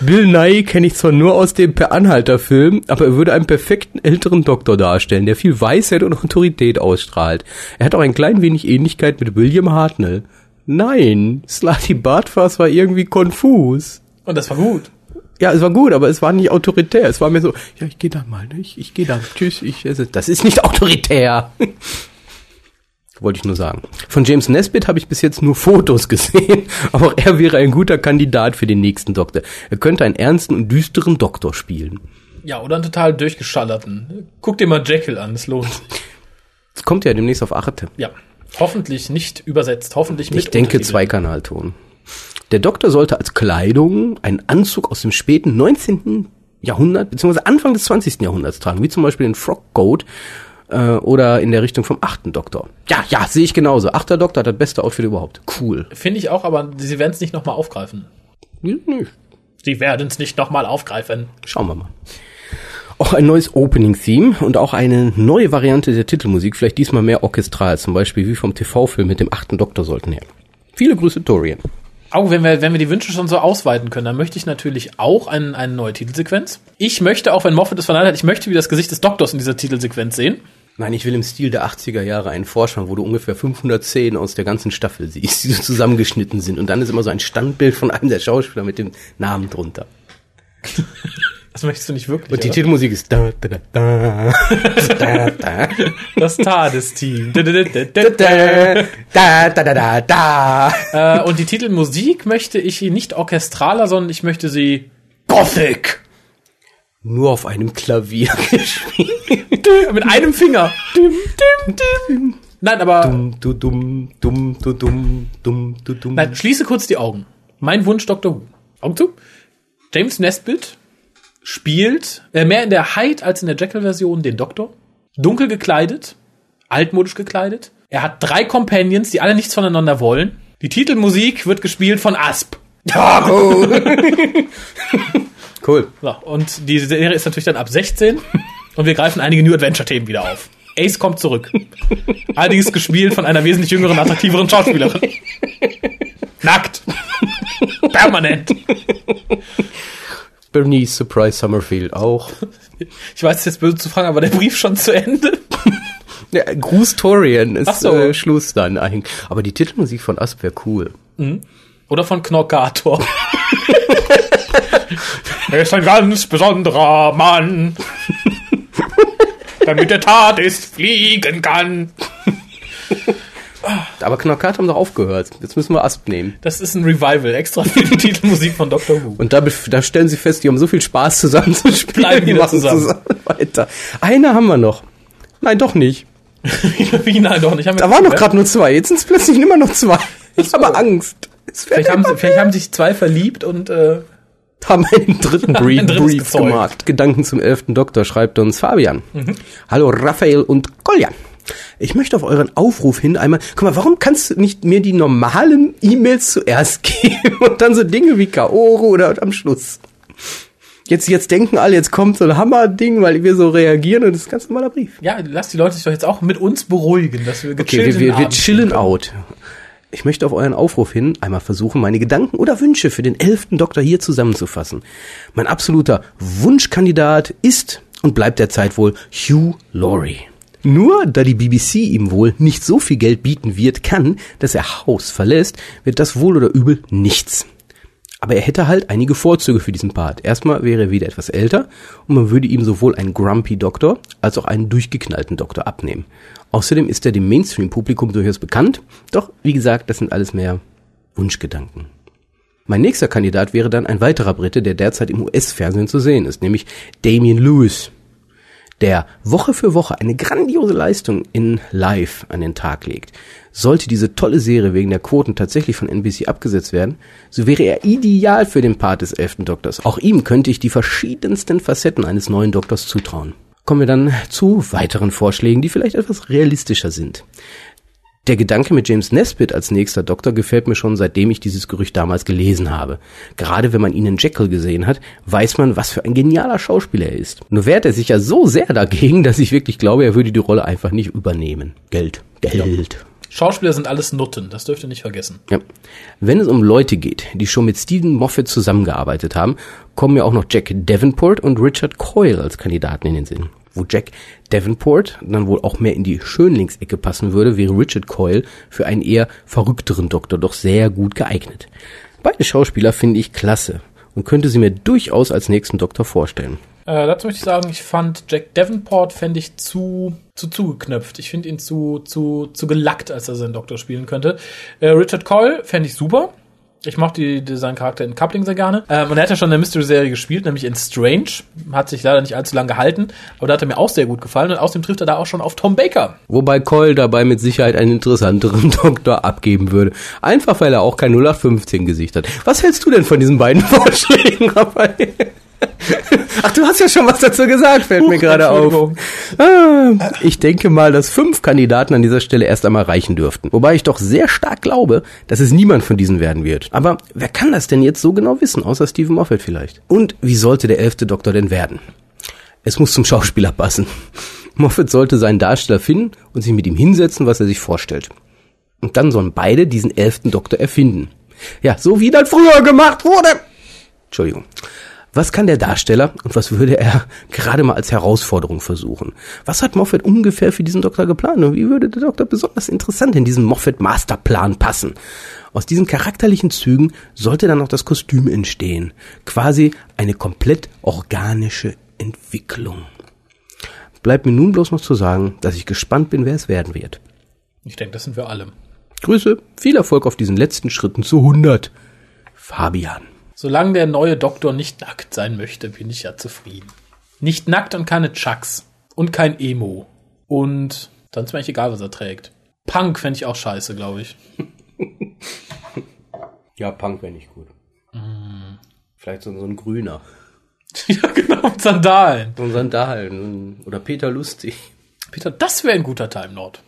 Bill Nye kenne ich zwar nur aus dem Per Anhalter-Film, aber er würde einen perfekten älteren Doktor darstellen, der viel Weisheit und Autorität ausstrahlt. Er hat auch ein klein wenig Ähnlichkeit mit William Hartnell. Nein, Slutty Bartfass war irgendwie konfus. Und das war gut. Ja, es war gut, aber es war nicht autoritär. Es war mir so, ja, ich gehe da mal, ne? ich, ich gehe da, tschüss, ich esse. Das ist nicht autoritär. Wollte ich nur sagen. Von James Nesbitt habe ich bis jetzt nur Fotos gesehen, aber auch er wäre ein guter Kandidat für den nächsten Doktor. Er könnte einen ernsten und düsteren Doktor spielen. Ja, oder einen total durchgeschallerten. Guck dir mal Jekyll an, es lohnt sich. Das kommt ja demnächst auf Arte. Ja. Hoffentlich nicht übersetzt, hoffentlich mit Ich denke Untertiteln. Der Doktor sollte als Kleidung einen Anzug aus dem späten 19. Jahrhundert beziehungsweise Anfang des 20. Jahrhunderts tragen, wie zum Beispiel den Frockcoat äh, oder in der Richtung vom achten Doktor. Ja, ja, sehe ich genauso. Achter Doktor hat das beste Outfit überhaupt. Cool. Finde ich auch, aber sie werden es nicht nochmal aufgreifen. Nö. Sie werden es nicht nochmal aufgreifen. Schauen wir mal. Auch ein neues Opening-Theme und auch eine neue Variante der Titelmusik, vielleicht diesmal mehr orchestral, zum Beispiel wie vom TV-Film mit dem achten Doktor sollten her. Viele Grüße, Torian. Auch wenn wir, wenn wir die Wünsche schon so ausweiten können, dann möchte ich natürlich auch ein, eine neue Titelsequenz. Ich möchte, auch wenn Moffat es verneint hat, ich möchte wie das Gesicht des Doktors in dieser Titelsequenz sehen. Nein, ich will im Stil der 80er Jahre einen Vorspann, wo du ungefähr 500 Szenen aus der ganzen Staffel siehst, die so zusammengeschnitten sind. Und dann ist immer so ein Standbild von einem der Schauspieler mit dem Namen drunter. Das möchtest du nicht wirklich. Und die oder? Titelmusik ist da, da, da, da, da, da, das TARDIS-Team. da, da, da, da, da. äh, und die Titelmusik möchte ich nicht orchestraler, sondern ich möchte sie Gothic. Nur auf einem Klavier gespielt. Mit einem Finger. Dim, dim, dim. Nein, aber Dumm, du dumm, dumm, du dumm, dumm, du dumm. Nein, schließe kurz die Augen. Mein Wunsch Dr. Who. Augen zu. James Nesbitt spielt äh, mehr in der Hyde als in der Jekyll-Version den Doktor. Dunkel gekleidet, altmodisch gekleidet. Er hat drei Companions, die alle nichts voneinander wollen. Die Titelmusik wird gespielt von Asp. Cool. So, und die Serie ist natürlich dann ab 16 und wir greifen einige New Adventure-Themen wieder auf. Ace kommt zurück. Allerdings gespielt von einer wesentlich jüngeren, attraktiveren Schauspielerin. Nackt. Permanent. Bernice Surprise Summerfield auch. Ich weiß, jetzt böse zu fragen, aber der Brief schon zu Ende. Ja, Gruß Torian ist so. äh, Schluss dann eigentlich. Aber die Titelmusik von Asp wäre cool. Oder von Knorkator. er ist ein ganz besonderer Mann. Damit der Tat ist, fliegen kann. Aber Knockat haben doch aufgehört. Jetzt müssen wir Asp nehmen. Das ist ein Revival, extra für die Titelmusik von Doctor Who. Und da, da stellen sie fest, die haben so viel Spaß zusammen zu spielen. Bleiben die wieder machen zusammen. weiter. Eine haben wir noch. Nein, doch nicht. Wie nein, doch nicht. Da waren noch gehört. gerade nur zwei. Jetzt sind es plötzlich immer noch zwei. Ich habe Angst. Vielleicht haben, sie, vielleicht haben sich zwei verliebt und äh, haben einen dritten Brief, ein Brief gemacht. Gedanken zum elften Doktor schreibt uns Fabian. Mhm. Hallo Raphael und Koljan. Ich möchte auf euren Aufruf hin einmal, guck mal, warum kannst du nicht mir die normalen E-Mails zuerst geben und dann so Dinge wie Kaoru oder am Schluss? Jetzt, jetzt denken alle, jetzt kommt so ein Hammerding, weil wir so reagieren und das ist ein ganz normaler Brief. Ja, lass die Leute sich doch jetzt auch mit uns beruhigen, dass wir Okay, wir, wir, wir chillen out. Ich möchte auf euren Aufruf hin einmal versuchen, meine Gedanken oder Wünsche für den elften Doktor hier zusammenzufassen. Mein absoluter Wunschkandidat ist und bleibt derzeit wohl Hugh Laurie. Nur da die BBC ihm wohl nicht so viel Geld bieten wird kann, dass er Haus verlässt, wird das wohl oder übel nichts. Aber er hätte halt einige Vorzüge für diesen Part. Erstmal wäre er wieder etwas älter und man würde ihm sowohl einen Grumpy Doktor als auch einen durchgeknallten Doktor abnehmen. Außerdem ist er dem Mainstream-Publikum durchaus bekannt, doch wie gesagt, das sind alles mehr Wunschgedanken. Mein nächster Kandidat wäre dann ein weiterer Brite, der derzeit im US-Fernsehen zu sehen ist, nämlich Damien Lewis, der Woche für Woche eine grandiose Leistung in Live an den Tag legt. Sollte diese tolle Serie wegen der Quoten tatsächlich von NBC abgesetzt werden, so wäre er ideal für den Part des elften Doktors. Auch ihm könnte ich die verschiedensten Facetten eines neuen Doktors zutrauen. Kommen wir dann zu weiteren Vorschlägen, die vielleicht etwas realistischer sind. Der Gedanke mit James Nesbitt als nächster Doktor gefällt mir schon seitdem ich dieses Gerücht damals gelesen habe. Gerade wenn man ihn in Jekyll gesehen hat, weiß man, was für ein genialer Schauspieler er ist. Nur wehrt er sich ja so sehr dagegen, dass ich wirklich glaube, er würde die Rolle einfach nicht übernehmen. Geld. Geld. Schauspieler sind alles Nutten, das dürft ihr nicht vergessen. Ja. Wenn es um Leute geht, die schon mit Stephen Moffat zusammengearbeitet haben, kommen mir auch noch Jack Davenport und Richard Coyle als Kandidaten in den Sinn. Wo Jack Davenport dann wohl auch mehr in die Schönlingsecke passen würde, wäre Richard Coyle für einen eher verrückteren Doktor doch sehr gut geeignet. Beide Schauspieler finde ich klasse und könnte sie mir durchaus als nächsten Doktor vorstellen. Äh, dazu möchte ich sagen, ich fand Jack Davenport fände ich zu, zu zugeknöpft. Ich finde ihn zu, zu, zu gelackt, als er seinen Doktor spielen könnte. Äh, Richard Coyle fände ich super. Ich mochte die, seinen Charakter in Coupling sehr gerne. Ähm, und er hat ja schon in der Mystery-Serie gespielt, nämlich in Strange. Hat sich leider nicht allzu lange gehalten, aber da hat er mir auch sehr gut gefallen. Und außerdem trifft er da auch schon auf Tom Baker. Wobei Coyle dabei mit Sicherheit einen interessanteren Doktor abgeben würde. Einfach weil er auch kein 0815 Gesicht hat. Was hältst du denn von diesen beiden Vorschlägen, Raphael? Ach, du hast ja schon was dazu gesagt, fällt mir gerade auf. Ah, ich denke mal, dass fünf Kandidaten an dieser Stelle erst einmal reichen dürften. Wobei ich doch sehr stark glaube, dass es niemand von diesen werden wird. Aber wer kann das denn jetzt so genau wissen, außer Stephen Moffat vielleicht? Und wie sollte der elfte Doktor denn werden? Es muss zum Schauspieler passen. Moffat sollte seinen Darsteller finden und sich mit ihm hinsetzen, was er sich vorstellt. Und dann sollen beide diesen elften Doktor erfinden. Ja, so wie das früher gemacht wurde. Entschuldigung. Was kann der Darsteller und was würde er gerade mal als Herausforderung versuchen? Was hat Moffat ungefähr für diesen Doktor geplant und wie würde der Doktor besonders interessant in diesen Moffat Masterplan passen? Aus diesen charakterlichen Zügen sollte dann auch das Kostüm entstehen. Quasi eine komplett organische Entwicklung. Bleibt mir nun bloß noch zu sagen, dass ich gespannt bin, wer es werden wird. Ich denke, das sind wir alle. Grüße, viel Erfolg auf diesen letzten Schritten zu 100. Fabian. Solange der neue Doktor nicht nackt sein möchte, bin ich ja zufrieden. Nicht nackt und keine Chucks. Und kein Emo. Und dann ist mir eigentlich egal, was er trägt. Punk fände ich auch scheiße, glaube ich. Ja, Punk wäre nicht gut. Vielleicht so, so ein Grüner. ja, genau, mit Sandalen. So ein Sandalen. Oder Peter Lustig. Peter, das wäre ein guter Time Lord.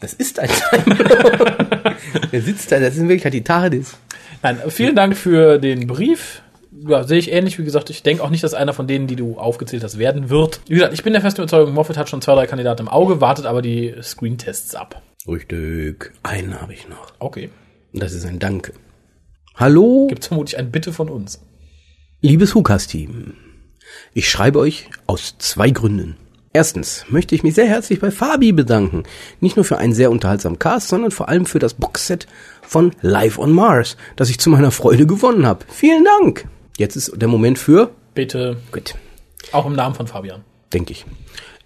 Das ist ein Der sitzt da, das ist wirklich die TARDIS. Nein, vielen Dank für den Brief. Ja, sehe ich ähnlich. Wie gesagt, ich denke auch nicht, dass einer von denen, die du aufgezählt hast, werden wird. Wie gesagt, ich bin der festen Überzeugung, Moffat hat schon zwei, drei Kandidaten im Auge, wartet aber die Screentests ab. Richtig. Einen habe ich noch. Okay. Das ist ein Danke. Hallo, Gibt's vermutlich ein Bitte von uns. liebes Hukas-Team. Ich schreibe euch aus zwei Gründen. Erstens möchte ich mich sehr herzlich bei Fabi bedanken. Nicht nur für einen sehr unterhaltsamen Cast, sondern vor allem für das Boxset von Live on Mars, das ich zu meiner Freude gewonnen habe. Vielen Dank. Jetzt ist der Moment für... Bitte. Gut. Auch im Namen von Fabian. denke ich.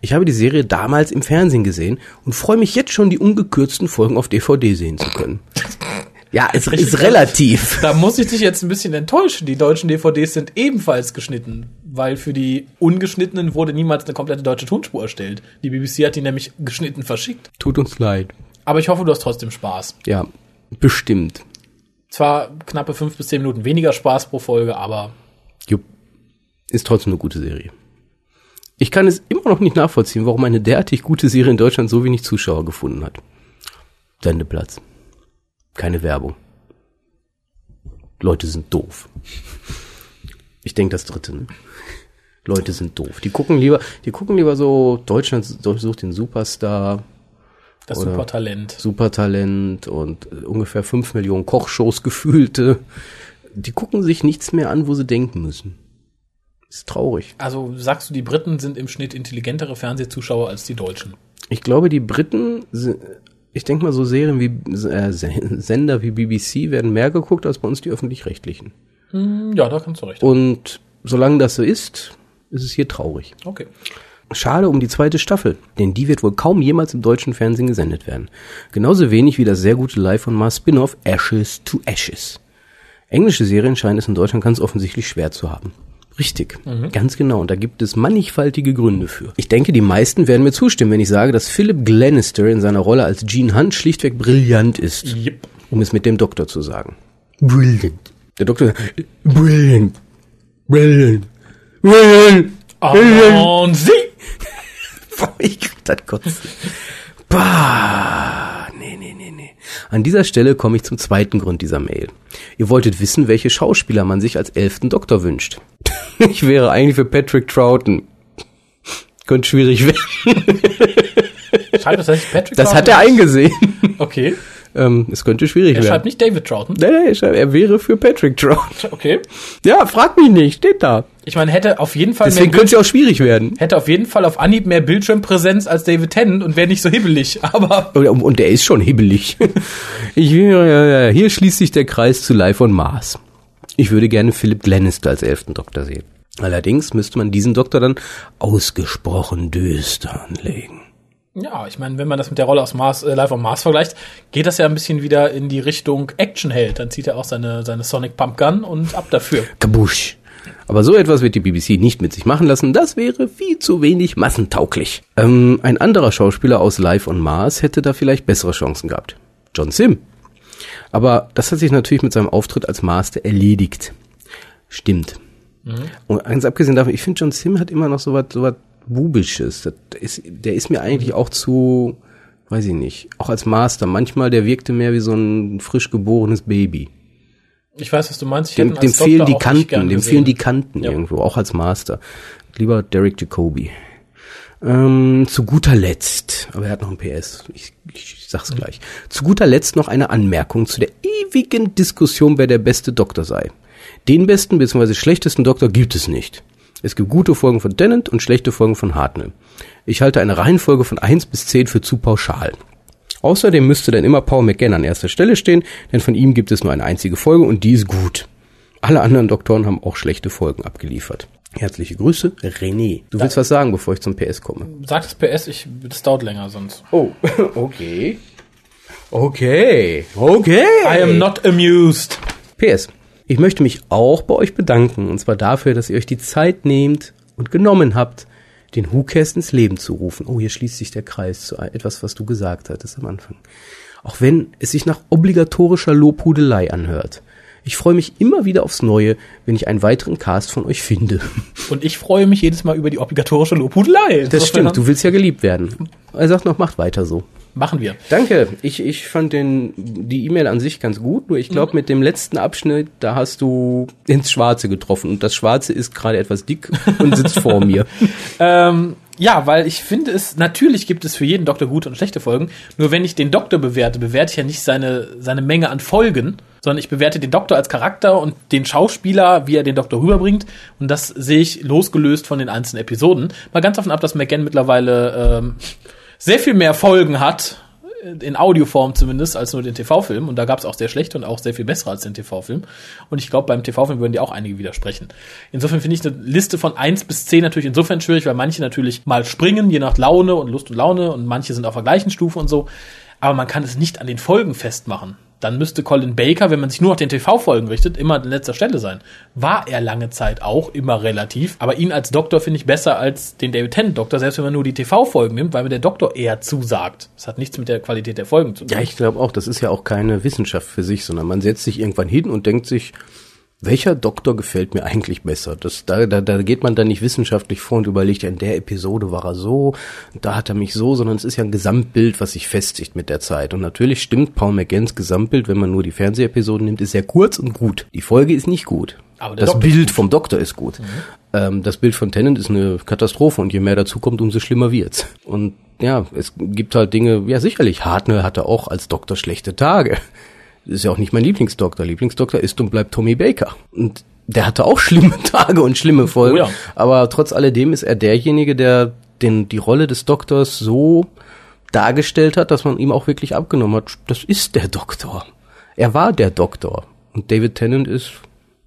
Ich habe die Serie damals im Fernsehen gesehen und freue mich jetzt schon, die ungekürzten Folgen auf DVD sehen zu können. Ja, es ist relativ. Da muss ich dich jetzt ein bisschen enttäuschen. Die deutschen DVDs sind ebenfalls geschnitten, weil für die ungeschnittenen wurde niemals eine komplette deutsche Tonspur erstellt. Die BBC hat die nämlich geschnitten verschickt. Tut uns leid. Aber ich hoffe, du hast trotzdem Spaß. Ja, bestimmt. Zwar knappe fünf bis zehn Minuten weniger Spaß pro Folge, aber Jupp. Ist trotzdem eine gute Serie. Ich kann es immer noch nicht nachvollziehen, warum eine derartig gute Serie in Deutschland so wenig Zuschauer gefunden hat. Sendeplatz. Keine Werbung. Leute sind doof. Ich denke das dritte. Ne? Leute sind doof. Die gucken lieber, die gucken lieber so Deutschland sucht den Superstar, Das Oder- Supertalent. Supertalent und äh, ungefähr fünf Millionen Kochshows gefühlte. Die gucken sich nichts mehr an, wo sie denken müssen. Ist traurig. Also sagst du, die Briten sind im Schnitt intelligentere Fernsehzuschauer als die Deutschen? Ich glaube, die Briten, ich denke mal, so Serien wie äh, Se- Sender wie BBC werden mehr geguckt als bei uns die öffentlich-rechtlichen. Hm, ja, da kannst du recht. Und solange das so ist, ist es hier traurig. Okay. Schade um die zweite Staffel, denn die wird wohl kaum jemals im deutschen Fernsehen gesendet werden. Genauso wenig wie das sehr gute Live von Mars Spin-off Ashes to Ashes. Englische Serien scheinen es in Deutschland ganz offensichtlich schwer zu haben. Richtig, ganz genau. Und da gibt es mannigfaltige Gründe für. Ich denke, die meisten werden mir zustimmen, wenn ich sage, dass Philip Glenister in seiner Rolle als Gene Hunt schlichtweg brillant ist. Yep. Um es mit dem Doktor zu sagen. Brilliant. Der Doktor, brilliant. Brilliant. Brilliant. Und sie! Ich krieg das Kotzen. Bah, nee, nee, nee, nee. An dieser Stelle komme ich zum zweiten Grund dieser Mail. Ihr wolltet wissen, welche Schauspieler man sich als elften Doktor wünscht. Ich wäre eigentlich für Patrick Troughton. Könnte schwierig werden. Schreibt das heißt Patrick Das Troughton? hat er eingesehen. Okay. Ähm, es könnte schwierig Er werden. schreibt nicht David Troughton. Nein, nein, er schreibt, er wäre für Patrick Troughton. Okay. Ja, frag mich nicht, steht da. Ich meine, hätte auf jeden Fall Deswegen mehr könnte es ja auch schwierig werden. hätte auf jeden Fall auf Anhieb mehr Bildschirmpräsenz als David Tennant und wäre nicht so hibbelig. Aber Und, und der ist schon hibbelig. Ich ja, hier schließt sich der Kreis zu Life on Mars. Ich würde gerne Philip Glenister als elften Doktor sehen. Allerdings müsste man diesen Doktor dann ausgesprochen düster anlegen. ja, ich meine, wenn man das mit der Rolle aus Mars, äh, Live on Mars vergleicht, geht das ja ein bisschen wieder in die Richtung Actionheld. Dann zieht er auch seine, seine Sonic Pumpgun und ab dafür. Kabusch. Aber so etwas wird die BBC nicht mit sich machen lassen. Das wäre viel zu wenig massentauglich. Ähm, ein anderer Schauspieler aus Live on Mars hätte da vielleicht bessere Chancen gehabt. John Sim. Aber das hat sich natürlich mit seinem Auftritt als Master erledigt. Stimmt. Und ganz abgesehen davon, ich finde, John Sim hat immer noch so was, so was Bubisches. Das ist, der ist mir eigentlich auch zu, weiß ich nicht, auch als Master. Manchmal, der wirkte mehr wie so ein frisch geborenes Baby. Ich weiß, was du meinst. Ich Dem, dem fehlen die Kanten, dem fehlen die Kanten Ja. irgendwo, auch als Master. Lieber Derek Jacobi. Ähm, zu guter Letzt, aber er hat noch ein PS, ich, ich sag's Mhm. gleich. Zu guter Letzt noch eine Anmerkung zu der ewigen Diskussion, wer der beste Doktor sei. Den besten bzw. schlechtesten Doktor gibt es nicht. Es gibt gute Folgen von Tennant und schlechte Folgen von Hartnell. Ich halte eine Reihenfolge von 1 bis 10 für zu pauschal. Außerdem müsste dann immer Paul McGann an erster Stelle stehen, denn von ihm gibt es nur eine einzige Folge und die ist gut. Alle anderen Doktoren haben auch schlechte Folgen abgeliefert. Herzliche Grüße, René. Du willst was sagen, bevor ich zum PS komme? Sag das PS, ich, das dauert länger sonst. Oh, okay. Okay, okay. I am not amused. PS. Ich möchte mich auch bei euch bedanken, und zwar dafür, dass ihr euch die Zeit nehmt und genommen habt, den WhoCast ins Leben zu rufen. Oh, hier schließt sich der Kreis zu etwas, was du gesagt hattest am Anfang. Auch wenn es sich nach obligatorischer Lobhudelei anhört. Ich freue mich immer wieder aufs Neue, wenn ich einen weiteren Cast von euch finde. Und ich freue mich jedes Mal über die obligatorische Lobhudelei. Das Insofern stimmt, du willst ja geliebt werden. Er sagt noch, macht weiter so. Machen wir. Danke. Ich, ich fand den, die E-Mail an sich ganz gut, nur ich glaube, mit dem letzten Abschnitt, da hast du ins Schwarze getroffen. Und das Schwarze ist gerade etwas dick und sitzt vor mir. Ähm, ja, weil ich finde es, natürlich gibt es für jeden Doktor gute und schlechte Folgen. Nur wenn ich den Doktor bewerte, bewerte ich ja nicht seine, seine Menge an Folgen, sondern ich bewerte den Doktor als Charakter und den Schauspieler, wie er den Doktor rüberbringt. Und das sehe ich losgelöst von den einzelnen Episoden. Mal ganz davon ab, dass McGann mittlerweile ähm, sehr viel mehr Folgen hat, in Audioform zumindest, als nur den TV-Film. Und da gab es auch sehr schlechte und auch sehr viel bessere als den TV-Film. Und ich glaube, beim TV-Film würden die auch einige widersprechen. Insofern finde ich eine Liste von 1 bis 10 natürlich insofern schwierig, weil manche natürlich mal springen, je nach Laune und Lust und Laune. Und manche sind auf der gleichen Stufe und so. Aber man kann es nicht an den Folgen festmachen. Dann müsste Colin Baker, wenn man sich nur nach den TV-Folgen richtet, immer an letzter Stelle sein. War er lange Zeit auch, immer relativ. Aber ihn als Doktor finde ich besser als den David Tennant Doktor, selbst wenn man nur die TV-Folgen nimmt, weil mir der Doktor eher zusagt. Das hat nichts mit der Qualität der Folgen zu tun. Ja, ich glaube auch, das ist ja auch keine Wissenschaft für sich, sondern man setzt sich irgendwann hin und denkt sich, welcher Doktor gefällt mir eigentlich besser? Das, da, da, da geht man dann nicht wissenschaftlich vor und überlegt, ja, in der Episode war er so, da hat er mich so, sondern es ist ja ein Gesamtbild, was sich festigt mit der Zeit. Und natürlich stimmt Paul McGanns Gesamtbild, wenn man nur die Fernsehepisoden nimmt, ist sehr kurz und gut. Die Folge ist nicht gut. Aber das Doktor Bild vom Doktor ist gut. Ähm, das Bild von Tennant ist eine Katastrophe und je mehr dazu kommt, umso schlimmer wird's. Und ja, es gibt halt Dinge, ja sicherlich, Hartnell hatte auch als Doktor schlechte Tage. Ist ja auch nicht mein Lieblingsdoktor. Lieblingsdoktor ist und bleibt Tommy Baker. Und der hatte auch schlimme Tage und schlimme Folgen. Oh ja. Aber trotz alledem ist er derjenige, der den, die Rolle des Doktors so dargestellt hat, dass man ihm auch wirklich abgenommen hat. Das ist der Doktor. Er war der Doktor. Und David Tennant ist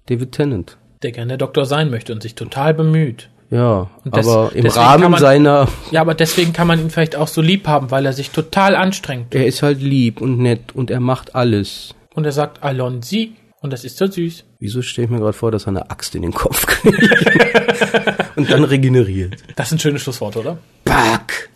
David Tennant. Der gerne Doktor sein möchte und sich total bemüht. Ja, des- aber im Rahmen man- seiner, Ja, aber deswegen kann man ihn vielleicht auch so lieb haben, weil er sich total anstrengt. er ist halt lieb und nett und er macht alles. Und er sagt Alonsi und das ist so süß. Wieso stelle ich mir gerade vor, dass er eine Axt in den Kopf kriegt und dann regeneriert? Das ist ein schönes Schlusswort, oder? Back!